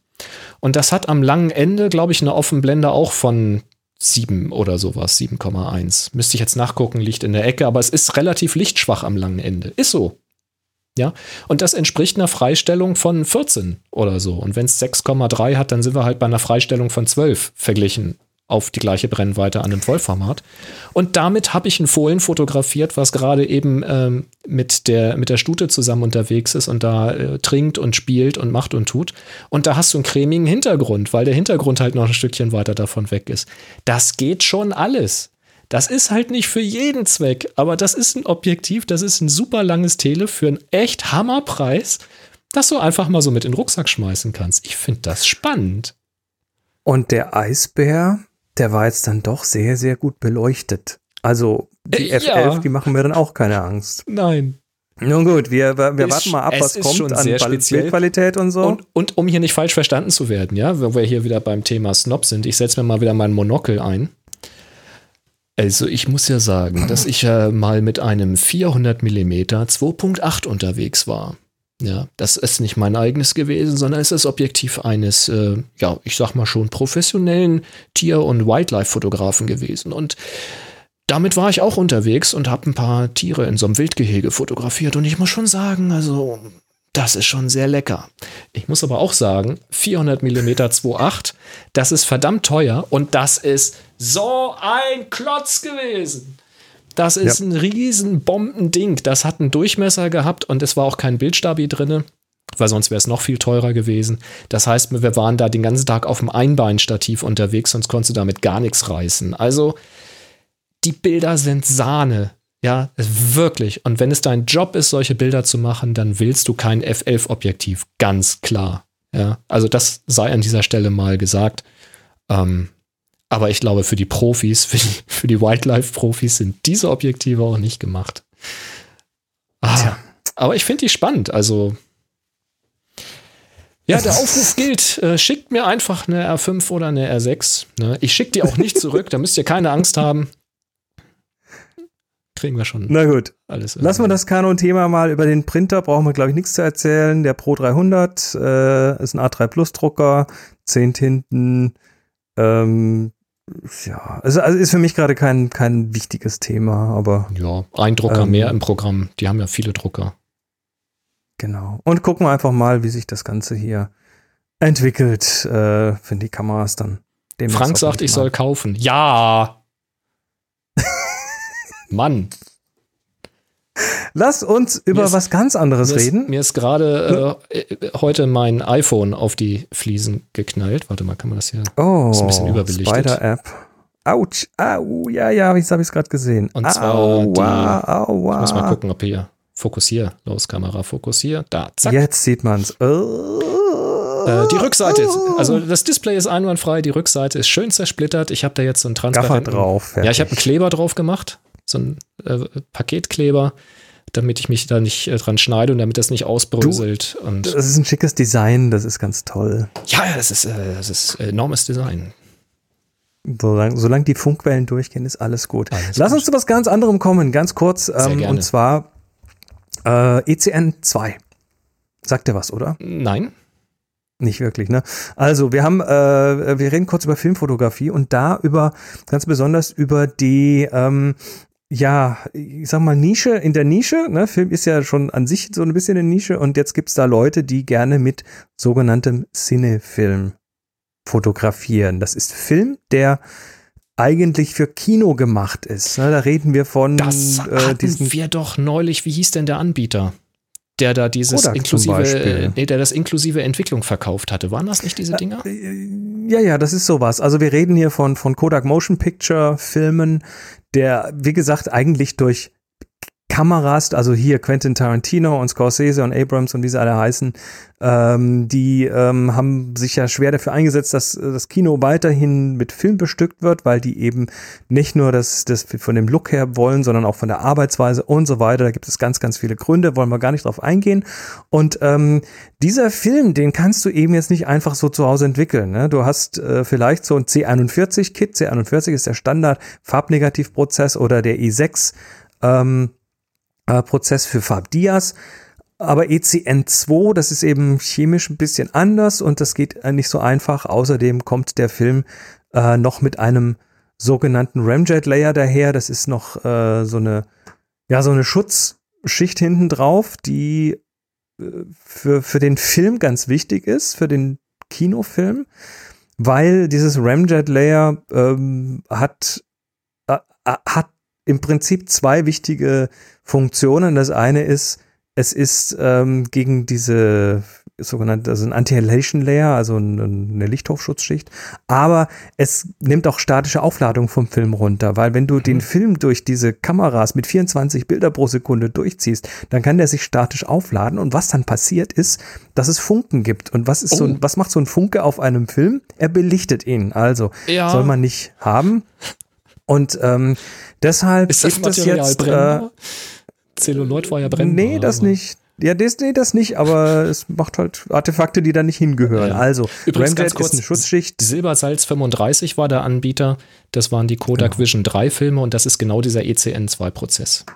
Und das hat am langen Ende, glaube ich, eine Offenblende auch von 7 oder sowas, 7,1. Müsste ich jetzt nachgucken, liegt in der Ecke, aber es ist relativ lichtschwach am langen Ende. Ist so. Ja, und das entspricht einer Freistellung von 14 oder so. Und wenn es 6,3 hat, dann sind wir halt bei einer Freistellung von 12 verglichen auf die gleiche Brennweite an einem Vollformat. Und damit habe ich ein Fohlen fotografiert, was gerade eben ähm, mit, der, mit der Stute zusammen unterwegs ist und da äh, trinkt und spielt und macht und tut. Und da hast du einen cremigen Hintergrund, weil der Hintergrund halt noch ein Stückchen weiter davon weg ist. Das geht schon alles. Das ist halt nicht für jeden Zweck, aber das ist ein Objektiv, das ist ein super langes Tele für einen echt Hammerpreis, das du einfach mal so mit in den Rucksack schmeißen kannst. Ich finde das spannend. Und der Eisbär, der war jetzt dann doch sehr, sehr gut beleuchtet. Also die Äh, F11, ja. die machen mir dann auch keine Angst. Nein. Nun gut, wir, wir Ist- warten mal ab, was kommt an. Bildqualität und so. Und, und um hier nicht falsch verstanden zu werden, ja, wo wir hier wieder beim Thema Snob sind, ich setze mir mal wieder mein Monokel ein. Also ich muss ja sagen, dass ich ja mal mit einem 400 mm 2.8 unterwegs war. Ja, das ist nicht mein eigenes gewesen, sondern es ist das Objektiv eines, äh, ja, ich sag mal schon professionellen Tier- und Wildlife-Fotografen gewesen. Und damit war ich auch unterwegs und habe ein paar Tiere in so einem Wildgehege fotografiert. Und ich muss schon sagen, also das ist schon sehr lecker. Ich muss aber auch sagen, 400 mm 2.8, das ist verdammt teuer und das ist so ein Klotz gewesen. Das ist Ja. ein riesen Bombending. Das hat einen Durchmesser gehabt und es war auch kein Bildstabi drinne, weil sonst wäre es noch viel teurer gewesen. Das heißt, wir waren da den ganzen Tag auf dem Einbeinstativ unterwegs, sonst konntest du damit gar nichts reißen. Also die Bilder sind Sahne. Ja, wirklich. Und wenn es dein Job ist, solche Bilder zu machen, dann willst du kein F11-Objektiv. Ganz klar. Ja, also das sei an dieser Stelle mal gesagt. Ähm, aber ich glaube, für die Profis, <laughs> für die, für die Wildlife-Profis sind diese Objektive auch nicht gemacht. Ah, aber ich finde die spannend. Also, ja, der <laughs> Aufruf gilt. Äh, schickt mir einfach eine R5 oder eine R6. Ne? Ich schicke die auch nicht zurück. da müsst ihr keine Angst haben. Kriegen wir schon Na gut, alles. lassen wir das Canon-Thema mal über den Printer, brauchen wir glaube ich nichts zu erzählen. Der Pro 300 äh, ist ein A3 Plus Drucker, 10 Tinten. Ähm, ja, also, also ist für mich gerade kein, kein wichtiges Thema, aber Ja, ein Drucker Ähm, mehr im Programm. Die haben ja viele Drucker. Genau. Und gucken wir einfach mal, wie sich das Ganze hier entwickelt, äh, wenn die Kameras dann demnächst Frank sagt, ich mal- soll kaufen. Ja. <laughs> Mann. Lass uns über ist- was ganz anderes Mir ist, reden. mir ist gerade äh, äh, heute mein iPhone auf die Fliesen geknallt. Warte mal, kann man das hier? oh, ist ein bisschen überbelichtet. Spider-App. Autsch, au, ja, ja, jetzt habe ich es gerade gesehen. Und zwar aua, aua. Ich muss mal gucken, ob hier fokussier. Los, Kamera, fokussier. Da, zack. Jetzt sieht man es. Äh, die Rückseite, ist, also das Display ist einwandfrei, die Rückseite ist schön zersplittert. Ich habe da jetzt so einen Gaffer transparenten drauf. Ja, ich habe einen fertig. Kleber drauf gemacht, so einen äh, Paketkleber, damit ich mich da nicht äh, dran schneide und damit das nicht ausbröselt. und Das ist ein schickes Design, das ist ganz toll. ja, ja, das ist, äh, das ist enormes Design. Solange, solange die Funkwellen durchgehen, ist alles gut. Alles Lass gut. uns zu was ganz anderem kommen, ganz kurz. Ähm, gerne. und zwar äh, ECN 2. Sagt dir was, oder? Nein? Nicht wirklich, ne? Also, wir haben, äh, wir reden kurz über Filmfotografie und da über, ganz besonders über die, ähm, ja, ich sag mal Nische, in der Nische, ne? Film ist ja schon an sich so ein bisschen eine Nische und jetzt gibt's da Leute, die gerne mit sogenanntem Cinefilm fotografieren. Das ist Film, der eigentlich für Kino gemacht ist. Ne? Da reden wir von Das äh, hatten diesen wir doch neulich. Wie hieß denn der Anbieter? Der da dieses Kodak inklusive, Beispiel. nee, der das inklusive Entwicklung verkauft hatte. Waren das nicht diese Dinger? Ja, ja, das ist sowas. Also wir reden hier von, von Kodak Motion Picture Filmen, der, wie gesagt, eigentlich durch Kameras, also hier Quentin Tarantino und Scorsese und Abrams und wie sie alle heißen, ähm, die ähm, haben sich ja schwer dafür eingesetzt, dass äh, das Kino weiterhin mit Film bestückt wird, weil die eben nicht nur das, das von dem Look her wollen, sondern auch von der Arbeitsweise und so weiter. Da gibt es ganz, ganz viele Gründe, wollen wir gar nicht drauf eingehen. Und ähm, dieser Film, den kannst du eben jetzt nicht einfach so zu Hause entwickeln. Ne? Du hast äh, vielleicht so ein C41-Kit. C41 ist der Standard Farbnegativprozess oder der E6 ähm, äh, Prozess für Farbdias. Aber E ECN2, das ist eben chemisch ein bisschen anders und das geht äh, nicht so einfach. Außerdem kommt der Film äh, noch mit einem sogenannten Ramjet Layer daher. Das ist noch äh, so eine, ja, so eine Schutzschicht hinten drauf, die äh, für, für den Film ganz wichtig ist, für den Kinofilm. weil dieses Ramjet-Layer ähm, hat, hat im Prinzip zwei wichtige Funktionen. Das eine ist, es ist ähm, gegen diese sogenannte, also ein Anti-Halation Layer, also eine Lichthofschutzschicht. Aber es nimmt auch statische Aufladung vom Film runter, weil wenn du mhm. den Film durch diese Kameras mit 24 Bilder pro Sekunde durchziehst, dann kann der sich statisch aufladen und was dann passiert ist, dass es Funken gibt. Und was ist oh. so ein, was macht so ein Funke auf einem Film? Er belichtet ihn. Also ja. soll man nicht haben. Und ähm, deshalb ist, das ist das jetzt. Äh, Zelluloid war ja brennbar. Nee, das nicht. Ja, das, nee, das nicht, aber <laughs> es macht halt Artefakte, die da nicht hingehören. Ja. Also, Übrigens Ramjet ganz kurz, ist eine Schutzschicht. Silbersalz 35 war der Anbieter. Das waren die Kodak genau. Vision 3 Filme und das ist genau dieser ECN2-Prozess.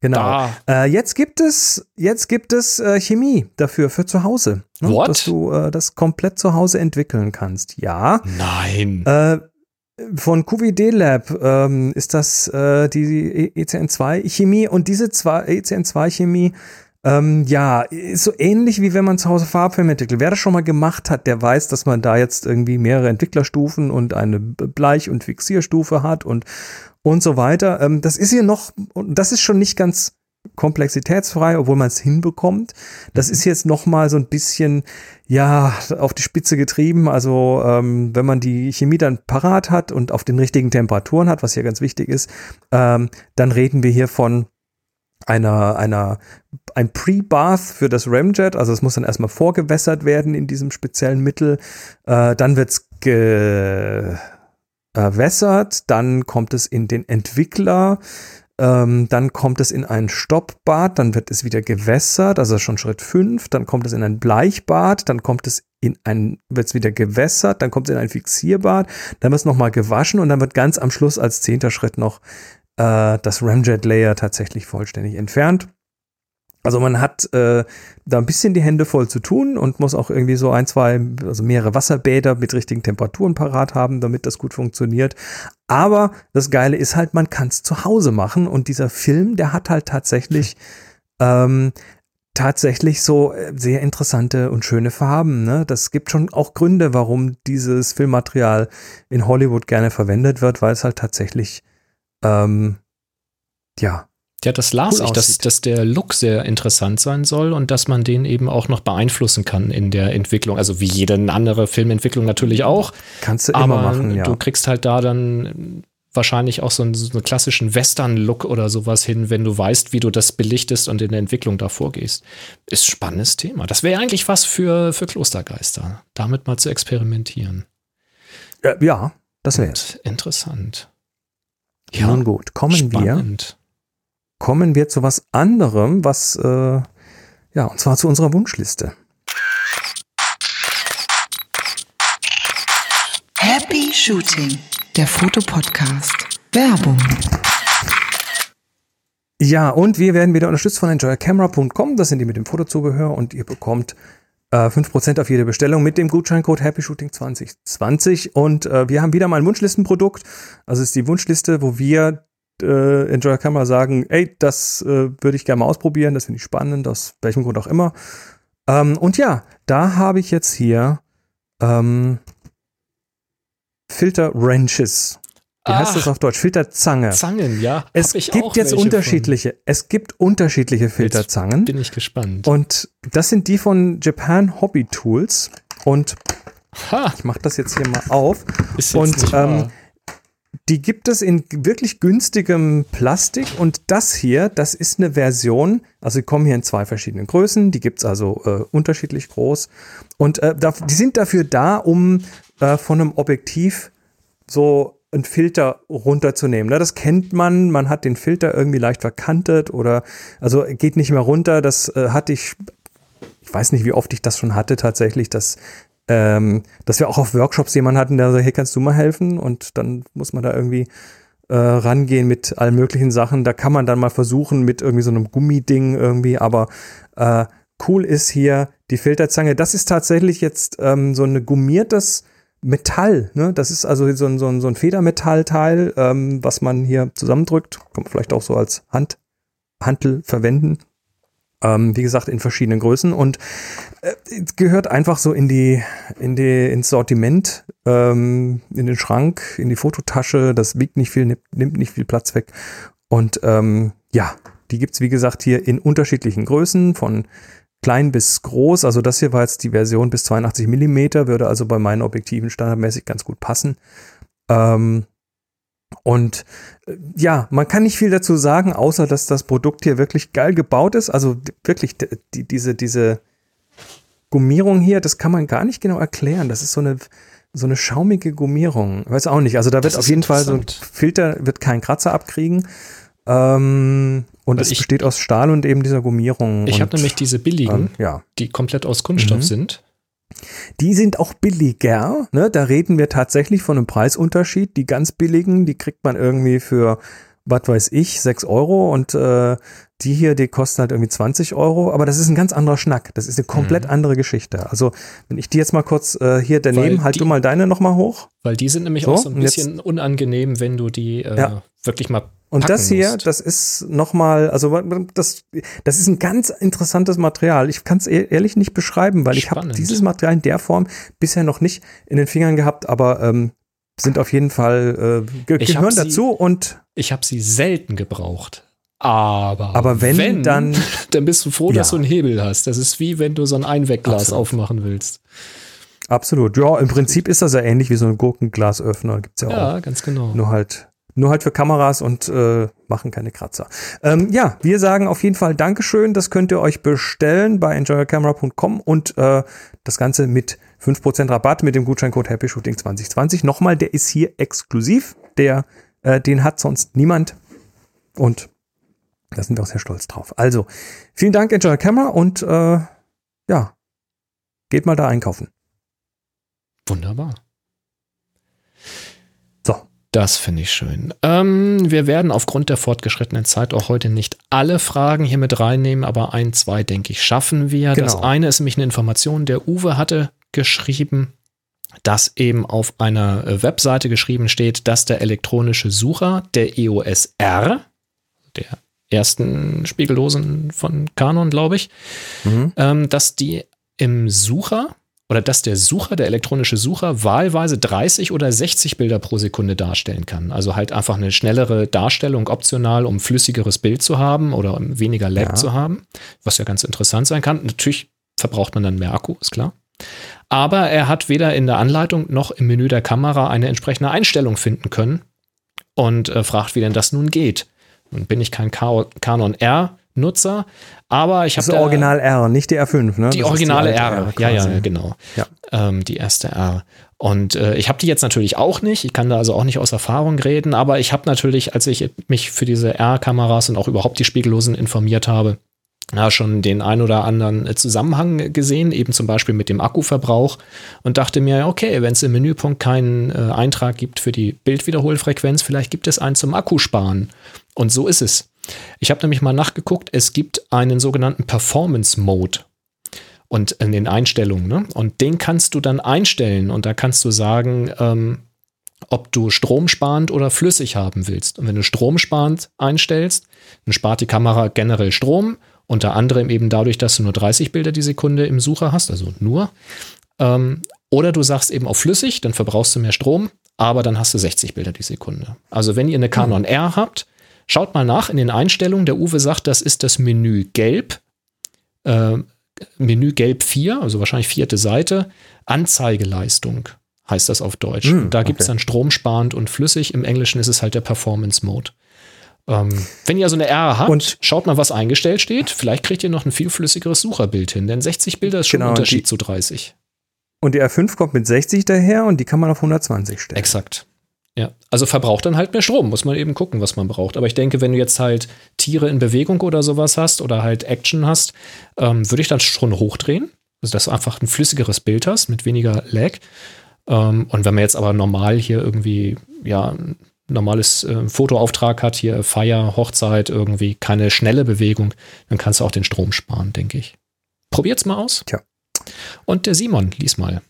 Genau. Äh, jetzt gibt es, jetzt gibt es äh, Chemie dafür, für zu Hause. Ne? Dass du äh, das komplett zu Hause entwickeln kannst. Ja. Nein. Von QVD Lab ähm, ist das äh, die ECN2 Chemie und diese ECN2 Chemie ähm, ja, ist so ähnlich wie wenn man zu Hause Farbfilme entwickelt. Wer das schon mal gemacht hat, der weiß, dass man da jetzt irgendwie mehrere Entwicklerstufen und eine Bleich- und Fixierstufe hat und, und so weiter. Ähm, das ist hier noch, das ist schon nicht ganz komplexitätsfrei, obwohl man es hinbekommt. Das ist jetzt noch mal so ein bisschen ja auf die Spitze getrieben. Also ähm, wenn man die Chemie dann parat hat und auf den richtigen Temperaturen hat, was hier ganz wichtig ist, ähm, dann reden wir hier von einer, einer, ein Pre-Bath für das Ramjet, also es muss dann erstmal vorgewässert werden in diesem speziellen Mittel, äh, dann wird's gewässert, dann kommt es in den Entwickler, ähm, dann kommt es in ein Stoppbad, dann wird es wieder gewässert, also schon Schritt 5, dann kommt es in ein Bleichbad, dann kommt es in ein, wird es wieder gewässert, dann kommt es in ein Fixierbad, dann wird es nochmal gewaschen und dann wird ganz am Schluss als zehnter Schritt noch äh, das Ramjet-Layer tatsächlich vollständig entfernt. Also man hat äh, da ein bisschen die Hände voll zu tun und muss auch irgendwie so ein, zwei, also mehrere Wasserbäder mit richtigen Temperaturen parat haben, damit das gut funktioniert. Aber das Geile ist halt, man kann es zu Hause machen und dieser Film, der hat halt tatsächlich <laughs> ähm, tatsächlich so äh, sehr interessante und schöne Farben. Ne? Das gibt schon auch Gründe, warum dieses Filmmaterial in Hollywood gerne verwendet wird, weil es halt tatsächlich ähm, ja. Ja, das las cool ich, dass, dass der Look sehr interessant sein soll und dass man den eben auch noch beeinflussen kann in der Entwicklung. Also wie jede andere Filmentwicklung natürlich auch. Kannst du immer machen, ja. Du kriegst halt da dann wahrscheinlich auch so einen, so einen klassischen Western-Look oder sowas hin, wenn du weißt, wie du das belichtest und in der Entwicklung da vorgehst. Ist ein spannendes Thema. Das wäre eigentlich was für, für Klostergeister, damit mal zu experimentieren. Ja, das wäre interessant. Ja, Nun gut, kommen spannend. wir kommen wir zu was anderem, was äh, ja, und zwar zu unserer Wunschliste. Happy Shooting, der Fotopodcast. Werbung. Ja, und wir werden wieder unterstützt von enjoycamera.com. Das sind die mit dem Fotozubehör und ihr bekommt äh, 5% auf jede Bestellung mit dem Gutscheincode Happy Shooting 2020. Und äh, wir haben wieder mal ein Wunschlistenprodukt. Also es ist die Wunschliste, wo wir äh, Enjoy Camera sagen, ey, das äh, würde ich gerne mal ausprobieren, das finde ich spannend, aus welchem Grund auch immer. Ähm, und ja, da habe ich jetzt hier ähm, Filter Wrenches. Wie Ach, heißt das auf Deutsch? Filterzange. Zangen, ja. Es gibt jetzt unterschiedliche, von. es gibt unterschiedliche Filterzangen. Jetzt bin ich gespannt. Und das sind die von Japan Hobby Tools. Und ha. ich mache das jetzt hier mal auf. Ist und ähm, die gibt es in wirklich günstigem Plastik. Und das hier, das ist eine Version, also die kommen hier in zwei verschiedenen Größen. Die gibt es also äh, unterschiedlich groß. Und äh, die sind dafür da, um äh, von einem Objektiv so einen Filter runterzunehmen. Ne? Das kennt man, man hat den Filter irgendwie leicht verkantet oder also geht nicht mehr runter. Das äh, hatte ich, ich weiß nicht, wie oft ich das schon hatte tatsächlich, dass, ähm, dass wir auch auf Workshops jemanden hatten, der sagt, hey, kannst du mal helfen? Und dann muss man da irgendwie äh, rangehen mit allen möglichen Sachen. Da kann man dann mal versuchen mit irgendwie so einem Gummiding irgendwie, aber äh, cool ist hier die Filterzange. Das ist tatsächlich jetzt ähm, so ein gummiertes Metall, ne? Das ist also so ein, so ein, so ein Federmetallteil, ähm, was man hier zusammendrückt. Kann man vielleicht auch so als Hand, Hantel verwenden. Ähm, wie gesagt, in verschiedenen Größen und äh, gehört einfach so in die, in die, ins Sortiment, ähm, in den Schrank, in die Fototasche. Das wiegt nicht viel, nimmt, nicht viel Platz weg. Und ähm, ja, die gibt's wie gesagt, hier in unterschiedlichen Größen, von klein bis groß. Also das hier war jetzt die Version bis 82 Millimeter, würde also bei meinen Objektiven standardmäßig ganz gut passen. Ähm, und äh, ja, man kann nicht viel dazu sagen, außer dass das Produkt hier wirklich geil gebaut ist. Also wirklich die, diese, diese Gummierung hier, das kann man gar nicht genau erklären. Das ist so eine, so eine schaumige Gummierung. Weiß auch nicht. Also da wird auf jeden Fall so ein Filter, wird keinen Kratzer abkriegen. Ähm, und es besteht aus Stahl und eben dieser Gummierung. Ich habe nämlich diese billigen, ähm, ja. die komplett aus Kunststoff mhm. sind. Die sind auch billiger. Ne? Da reden wir tatsächlich von einem Preisunterschied. Die ganz billigen, die kriegt man irgendwie für, was weiß ich, 6 Euro und äh, die hier, die kosten halt irgendwie 20 Euro. Aber das ist ein ganz anderer Schnack. Das ist eine komplett mhm. andere Geschichte. Also, wenn ich die jetzt mal kurz äh, hier daneben, halt die, du mal deine nochmal hoch. Weil die sind nämlich so, auch so ein bisschen jetzt, unangenehm, wenn du die äh, ja. wirklich mal und das hier, musst. das ist nochmal, also das, das ist ein ganz interessantes Material. Ich kann es ehrlich nicht beschreiben, weil Spannend. ich habe dieses Material in der Form bisher noch nicht in den Fingern gehabt, aber ähm, sind auf jeden Fall äh, ge ich gehören dazu und ich habe sie selten gebraucht. Aber, aber wenn, wenn, dann <laughs> dann bist du froh, ja. dass du einen Hebel hast. Das ist wie wenn du so ein Einwegglas Absolut. aufmachen willst. Absolut. Ja, im Prinzip ist das ja ähnlich wie so ein Gurkenglasöffner. Gibt's ja, ja auch. Ja, ganz genau. Nur halt nur halt für Kameras und äh, machen keine Kratzer. Ähm, ja, wir sagen auf jeden Fall Dankeschön. Das könnt ihr euch bestellen bei enjoycamera.com und äh, das Ganze mit 5% Rabatt mit dem Gutscheincode HappyShooting2020. Nochmal, der ist hier exklusiv. Der, äh, den hat sonst niemand. Und da sind wir auch sehr stolz drauf. Also, vielen Dank, Enjoy Camera und äh, ja, geht mal da einkaufen. Wunderbar. Das finde ich schön. Ähm, wir werden aufgrund der fortgeschrittenen Zeit auch heute nicht alle Fragen hier mit reinnehmen, aber ein, zwei, denke ich, schaffen wir. Genau. Das eine ist nämlich eine Information, der Uwe hatte geschrieben, dass eben auf einer äh, Webseite geschrieben steht, dass der elektronische Sucher der EOS R, der ersten Spiegellosen von Canon, glaube ich, mhm. ähm, dass die im Sucher oder dass der Sucher, der elektronische Sucher, wahlweise 30 oder 60 Bilder pro Sekunde darstellen kann. Also halt einfach eine schnellere Darstellung optional, um flüssigeres Bild zu haben oder um weniger Lag ja. zu haben, was ja ganz interessant sein kann. Natürlich verbraucht man dann mehr Akku, ist klar. Aber er hat weder in der Anleitung noch im Menü der Kamera eine entsprechende Einstellung finden können und äh, fragt, wie denn das nun geht. Nun bin ich kein Canon R Nutzer. Aber ich habe. Das Original R, nicht die R5, ne? Die das originale die R, R ja, ja, genau. Ja. Ähm, die erste R. Und äh, ich habe die jetzt natürlich auch nicht. Ich kann da also auch nicht aus Erfahrung reden, aber ich habe natürlich, als ich mich für diese R-Kameras und auch überhaupt die Spiegellosen informiert habe, ja, schon den ein oder anderen Zusammenhang gesehen, eben zum Beispiel mit dem Akkuverbrauch und dachte mir, okay, wenn es im Menüpunkt keinen äh, Eintrag gibt für die Bildwiederholfrequenz, vielleicht gibt es einen zum Akkusparen. Und so ist es. Ich habe nämlich mal nachgeguckt, es gibt einen sogenannten Performance Mode und in den Einstellungen. Ne? Und den kannst du dann einstellen und da kannst du sagen, ähm, ob du stromsparend oder flüssig haben willst. Und wenn du stromsparend einstellst, dann spart die Kamera generell Strom, unter anderem eben dadurch, dass du nur 30 Bilder die Sekunde im Sucher hast, also nur. Ähm, oder du sagst eben auf flüssig, dann verbrauchst du mehr Strom, aber dann hast du 60 Bilder die Sekunde. Also wenn ihr eine Canon R habt, Schaut mal nach in den Einstellungen. Der Uwe sagt, das ist das Menü Gelb. Äh, Menü Gelb 4, also wahrscheinlich vierte Seite. Anzeigeleistung heißt das auf Deutsch. Mm, da gibt es okay. dann stromsparend und flüssig. Im Englischen ist es halt der Performance Mode. Ähm, wenn ihr so eine R habt, und schaut mal, was eingestellt steht. Vielleicht kriegt ihr noch ein viel flüssigeres Sucherbild hin, denn 60 Bilder ist schon genau, ein Unterschied die, zu 30. Und die R5 kommt mit 60 daher und die kann man auf 120 stellen. Exakt. Ja, also verbraucht dann halt mehr Strom, muss man eben gucken, was man braucht. Aber ich denke, wenn du jetzt halt Tiere in Bewegung oder sowas hast oder halt Action hast, ähm, würde ich dann schon hochdrehen. Also, dass du einfach ein flüssigeres Bild hast mit weniger Lag. Ähm, und wenn man jetzt aber normal hier irgendwie, ja, normales äh, Fotoauftrag hat, hier Feier, Hochzeit, irgendwie keine schnelle Bewegung, dann kannst du auch den Strom sparen, denke ich. Probiert's mal aus. Tja. Und der Simon, lies mal.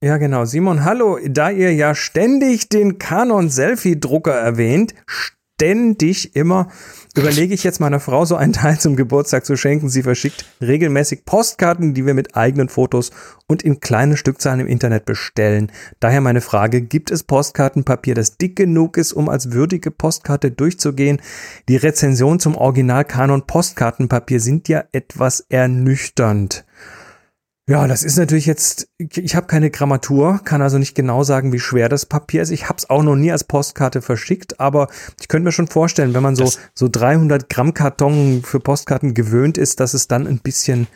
Ja, genau. Simon, hallo. Da ihr ja ständig den Canon Selfie-Drucker erwähnt, ständig immer, überlege ich jetzt meiner Frau so einen Teil zum Geburtstag zu schenken. Sie verschickt regelmäßig Postkarten, die wir mit eigenen Fotos und in kleinen Stückzahlen im Internet bestellen. Daher meine Frage, gibt es Postkartenpapier, das dick genug ist, um als würdige Postkarte durchzugehen? Die Rezensionen zum Original-Kanon Postkartenpapier sind ja etwas ernüchternd. Ja, das ist natürlich jetzt, ich habe keine Grammatur, kann also nicht genau sagen, wie schwer das Papier ist. Ich habe es auch noch nie als Postkarte verschickt, aber ich könnte mir schon vorstellen, wenn man so, so 300 Gramm Karton für Postkarten gewöhnt ist, dass es dann ein bisschen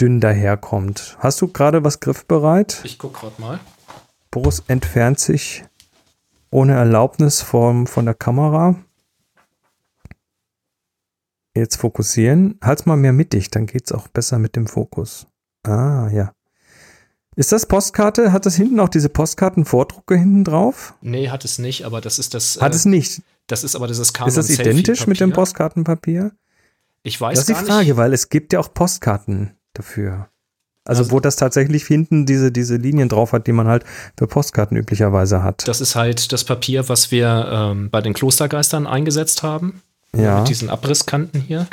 dünn daherkommt. Hast du gerade was griffbereit? Ich guck gerade mal. Boris entfernt sich ohne Erlaubnis vom, von der Kamera. Jetzt fokussieren. Halt's mal mehr mittig, dann geht's auch besser mit dem Fokus. Ah, ja. Ist das Postkarte? Hat das hinten auch diese Postkartenvordrucke hinten drauf? Nee, hat es nicht, aber das ist das. Hat äh, es nicht. Das ist aber dieses Canon Ist das identisch mit dem Postkartenpapier? Ich weiß Das ist die Frage, nicht. weil es gibt ja auch Postkarten dafür. Also, also, wo das tatsächlich hinten diese, diese Linien drauf hat, die man halt für Postkarten üblicherweise hat. Das ist halt das Papier, was wir ähm, bei den Klostergeistern eingesetzt haben. Ja. Mit diesen Abrisskanten hier.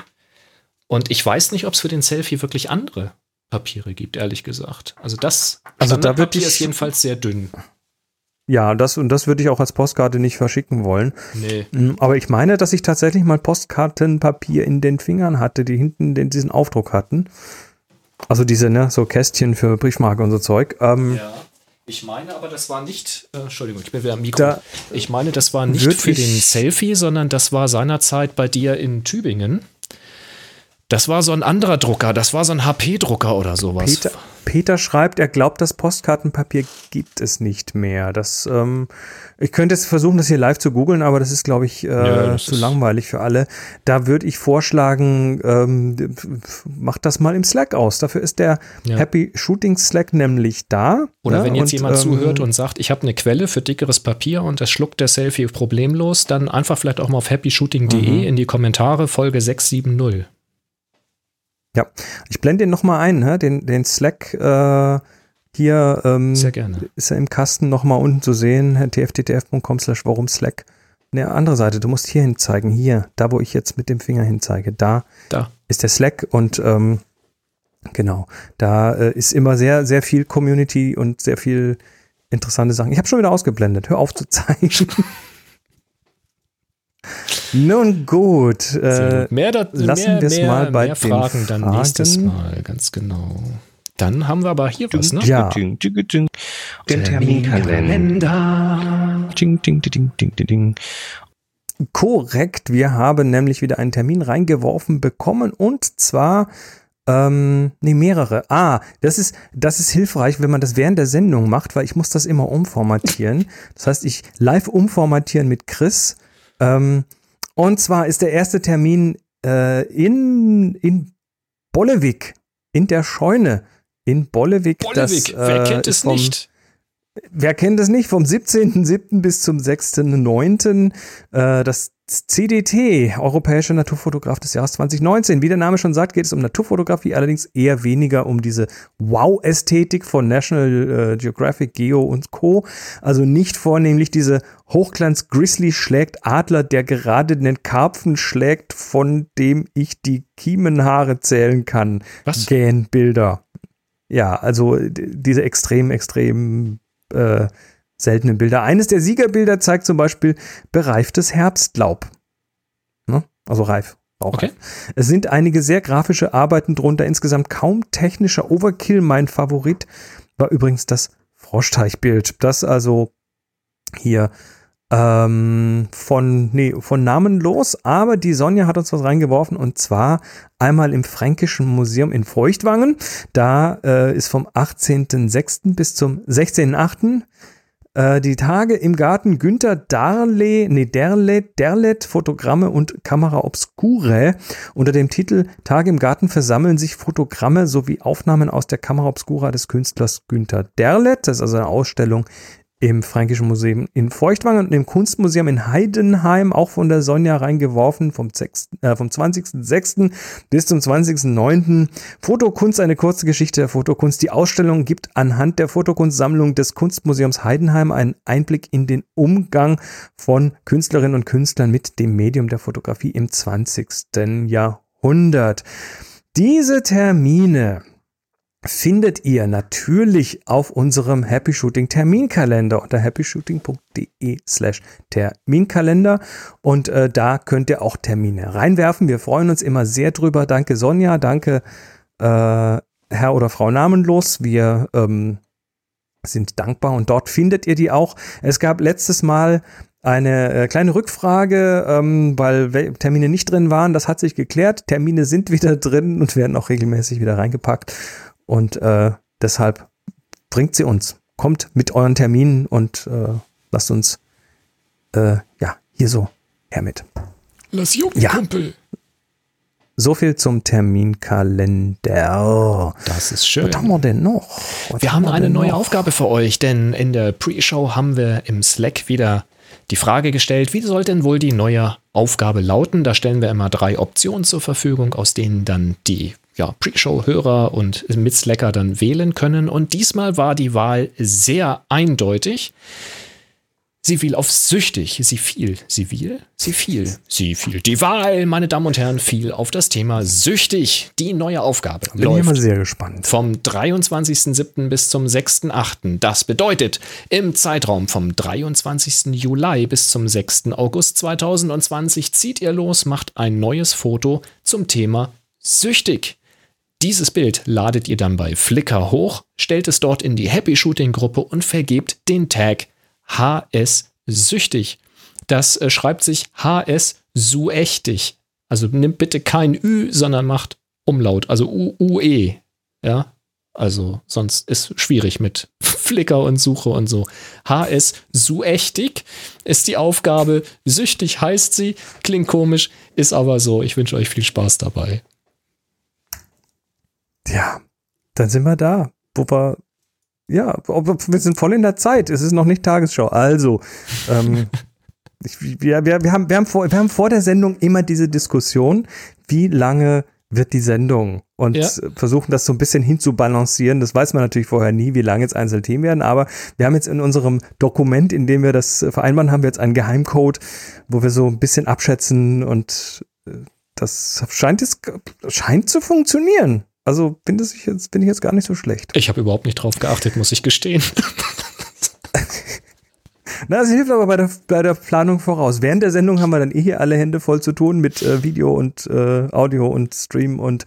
Und ich weiß nicht, ob es für den Selfie wirklich andere Papiere gibt, ehrlich gesagt. Also das also da wird ist jedenfalls sehr dünn. Ja, das und das würde ich auch als Postkarte nicht verschicken wollen. Nee. Mm, aber ich meine, dass ich tatsächlich mal Postkartenpapier in den Fingern hatte, die hinten den, diesen Aufdruck hatten. Also diese, ne, so Kästchen für Briefmarke und so Zeug. Ähm, ja. Ich meine aber, das war nicht, äh, Entschuldigung, ich bin wieder am Mikro. Da ich meine, das war nicht für den Selfie, sondern das war seinerzeit bei dir in Tübingen. Das war so ein anderer Drucker, das war so ein HP-Drucker oder sowas. Peter, Peter, schreibt, er glaubt, das Postkartenpapier gibt es nicht mehr. Das, ähm, ich könnte jetzt versuchen, das hier live zu googeln, aber das ist, glaube ich, äh, ja, zu langweilig für alle. Da würde ich vorschlagen, ähm, macht das mal im Slack aus. Dafür ist der ja. Happy Shooting Slack nämlich da. Oder ja, wenn jetzt und, jemand ähm, zuhört und sagt, ich habe eine Quelle für dickeres Papier und das schluckt der Selfie problemlos, dann einfach vielleicht auch mal auf happyshooting.de mhm. in die Kommentare Folge 670. Ja, ich blende den nochmal ein, ne? den, den Slack äh, hier ähm, Sehr gerne. ist er im Kasten nochmal unten zu sehen, tfttf.com slash warum Slack. Ne, andere Seite, du musst hier hin zeigen, hier, da wo ich jetzt mit dem Finger hin zeige, da, da. ist der Slack und ähm, genau, da äh, ist immer sehr, sehr viel Community und sehr viel interessante Sachen. Ich habe schon wieder ausgeblendet, hör auf zu <laughs> zeigen. Nun gut, äh, mehr da, lassen wir es mal bei mehr den Fragen dann Fragen. nächstes Mal, ganz genau. Dann haben wir aber hier was, ne? Ja. Den Terminkalender. Ding, ding, ding, ding, ding, ding. Korrekt, wir haben nämlich wieder einen Termin reingeworfen bekommen und zwar ähm, nee, mehrere. Ah, das ist, das ist hilfreich, wenn man das während der Sendung macht, weil ich muss das immer umformatieren. Das heißt, ich live umformatieren mit Chris. Ähm, und zwar ist der erste Termin äh, in, in Bollewig, in der Scheune. In Bollewig. Bollewig, das, wer äh, kennt es vom, nicht? Wer kennt es nicht? Vom 17.07. bis zum 6.09. Äh, das CDT, Europäischer Naturfotograf des Jahres 2019. Wie der Name schon sagt, geht es um Naturfotografie, allerdings eher weniger um diese Wow-Ästhetik von National äh, Geographic, Geo und Co. Also nicht vornehmlich diese Hochglanz-Grizzly schlägt Adler, der gerade den Karpfen schlägt, von dem ich die Kiemenhaare zählen kann. Was? Gähnbilder. Ja, also diese extrem, extrem äh, seltenen Bilder. Eines der Siegerbilder zeigt zum Beispiel bereiftes Herbstlaub. Ne? Also reif. Auch Okay. Es sind einige sehr grafische Arbeiten drunter, insgesamt kaum technischer Overkill. Mein Favorit war übrigens das Froschteichbild, das also hier ähm, von, nee, von Namen los, aber die Sonja hat uns was reingeworfen und zwar einmal im Fränkischen Museum in Feuchtwangen. Da äh, ist vom 18.06. bis zum 16.08. Äh, die Tage im Garten Günther Darle, nee, Derlet, Derlet, Fotogramme und Kamera Obscure. Unter dem Titel Tage im Garten versammeln sich Fotogramme sowie Aufnahmen aus der Kamera Obscura des Künstlers Günther Derlet. Das ist also eine Ausstellung im Fränkischen Museum in Feuchtwangen und im Kunstmuseum in Heidenheim, auch von der Sonja reingeworfen, vom, 6, äh, vom 20.06. bis zum 20.09. Fotokunst, eine kurze Geschichte der Fotokunst. Die Ausstellung gibt anhand der Fotokunstsammlung des Kunstmuseums Heidenheim einen Einblick in den Umgang von Künstlerinnen und Künstlern mit dem Medium der Fotografie im 20. Jahrhundert. Diese Termine findet ihr natürlich auf unserem Happy Shooting Terminkalender unter happyshooting.de slash Terminkalender und äh, da könnt ihr auch Termine reinwerfen. Wir freuen uns immer sehr drüber. Danke Sonja, danke äh, Herr oder Frau namenlos. Wir ähm, sind dankbar und dort findet ihr die auch. Es gab letztes Mal eine äh, kleine Rückfrage, ähm, weil Termine nicht drin waren. Das hat sich geklärt. Termine sind <laughs> wieder drin und werden auch regelmäßig wieder reingepackt. Und äh, deshalb bringt sie uns. Kommt mit euren Terminen und äh, lasst uns äh, ja hier so her mit. Lass jucken, ja. Kumpel. So viel zum Terminkalender. Das ist schön. Was haben wir denn noch? Was wir haben, haben eine neue noch? Aufgabe für euch, denn in der Pre-Show haben wir im Slack wieder die Frage gestellt, wie soll denn wohl die neue Aufgabe lauten? Da stellen wir immer drei Optionen zur Verfügung, aus denen dann die ja, Pre-Show-Hörer und Mitslacker dann wählen können. Und diesmal war die Wahl sehr eindeutig. Sie fiel auf süchtig. Sie fiel. Sie fiel? Sie fiel. Sie fiel. Die Wahl, meine Damen und Herren, fiel auf das Thema süchtig. Die neue Aufgabe. Bin läuft ich mal sehr gespannt. Vom 23.07. bis zum 6.08. Das bedeutet, im Zeitraum vom 23. Juli bis zum 6. August 2020 zieht ihr los, macht ein neues Foto zum Thema süchtig. Dieses Bild ladet ihr dann bei Flickr hoch, stellt es dort in die Happy Shooting Gruppe und vergebt den Tag HS süchtig. Das äh, schreibt sich HS suechtig. Also nimmt bitte kein Ü, sondern macht Umlaut, also UE. Ja, also sonst ist schwierig mit <laughs> Flickr und Suche und so. HS suechtig ist die Aufgabe. Süchtig heißt sie. Klingt komisch, ist aber so. Ich wünsche euch viel Spaß dabei. Ja, dann sind wir da. Wo wir, ja, wir sind voll in der Zeit. Es ist noch nicht Tagesschau. Also, <laughs> ähm, ich, wir, wir, wir, haben, wir, haben vor, wir haben vor der Sendung immer diese Diskussion, wie lange wird die Sendung und ja. versuchen das so ein bisschen hinzubalancieren. Das weiß man natürlich vorher nie, wie lange jetzt einzelne Themen werden, aber wir haben jetzt in unserem Dokument, in dem wir das vereinbaren, haben wir jetzt einen Geheimcode, wo wir so ein bisschen abschätzen und äh, das scheint jetzt scheint zu funktionieren. Also finde ich jetzt, bin ich jetzt gar nicht so schlecht. Ich habe überhaupt nicht drauf geachtet, muss ich gestehen. <laughs> Na, es hilft aber bei der, bei der Planung voraus. Während der Sendung haben wir dann eh hier alle Hände voll zu tun mit äh, Video und äh, Audio und Stream und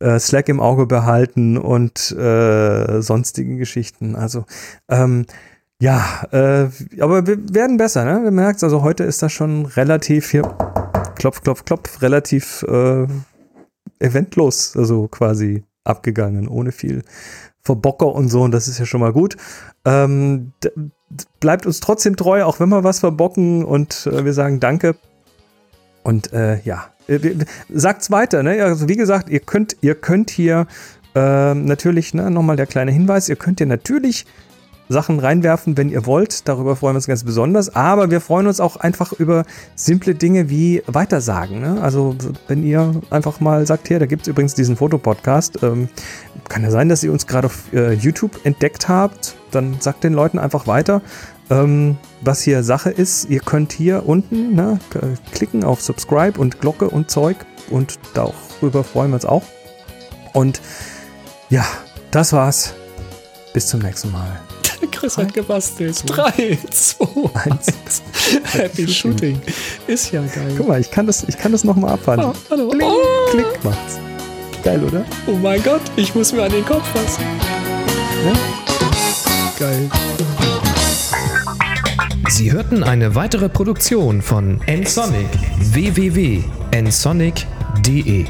äh, Slack im Auge behalten und äh, sonstigen Geschichten. Also ähm, ja, äh, aber wir werden besser, ne? Wir merkt also heute ist das schon relativ hier klopf, klopf, klopf, relativ äh, eventlos, also quasi abgegangen, ohne viel Verbocker und so. Und das ist ja schon mal gut. Ähm, bleibt uns trotzdem treu, auch wenn wir was verbocken und äh, wir sagen Danke. Und äh, ja, äh, sagt's weiter. Ne? Also wie gesagt, ihr könnt, ihr könnt hier äh, natürlich, ne, nochmal der kleine Hinweis, ihr könnt hier natürlich Sachen reinwerfen, wenn ihr wollt. Darüber freuen wir uns ganz besonders. Aber wir freuen uns auch einfach über simple Dinge wie Weitersagen. Ne? Also wenn ihr einfach mal sagt, hier, da gibt es übrigens diesen Fotopodcast. Ähm, kann ja sein, dass ihr uns gerade auf äh, YouTube entdeckt habt. Dann sagt den Leuten einfach weiter. Ähm, was hier Sache ist, ihr könnt hier unten ne, klicken auf Subscribe und Glocke und Zeug und darüber freuen wir uns auch. Und ja, das war's. Bis zum nächsten Mal. Chris hat gebastelt. 3, 2, 1. Happy Shooting. Ist ja geil. Guck mal, ich kann das, ich kann das nochmal abhandeln. Oh, hallo. Klick, oh. Klick macht's. Geil, oder? Oh mein Gott, ich muss mir an den Kopf fassen. Ja? Geil. Sie hörten eine weitere Produktion von nsonic www.nsonic.de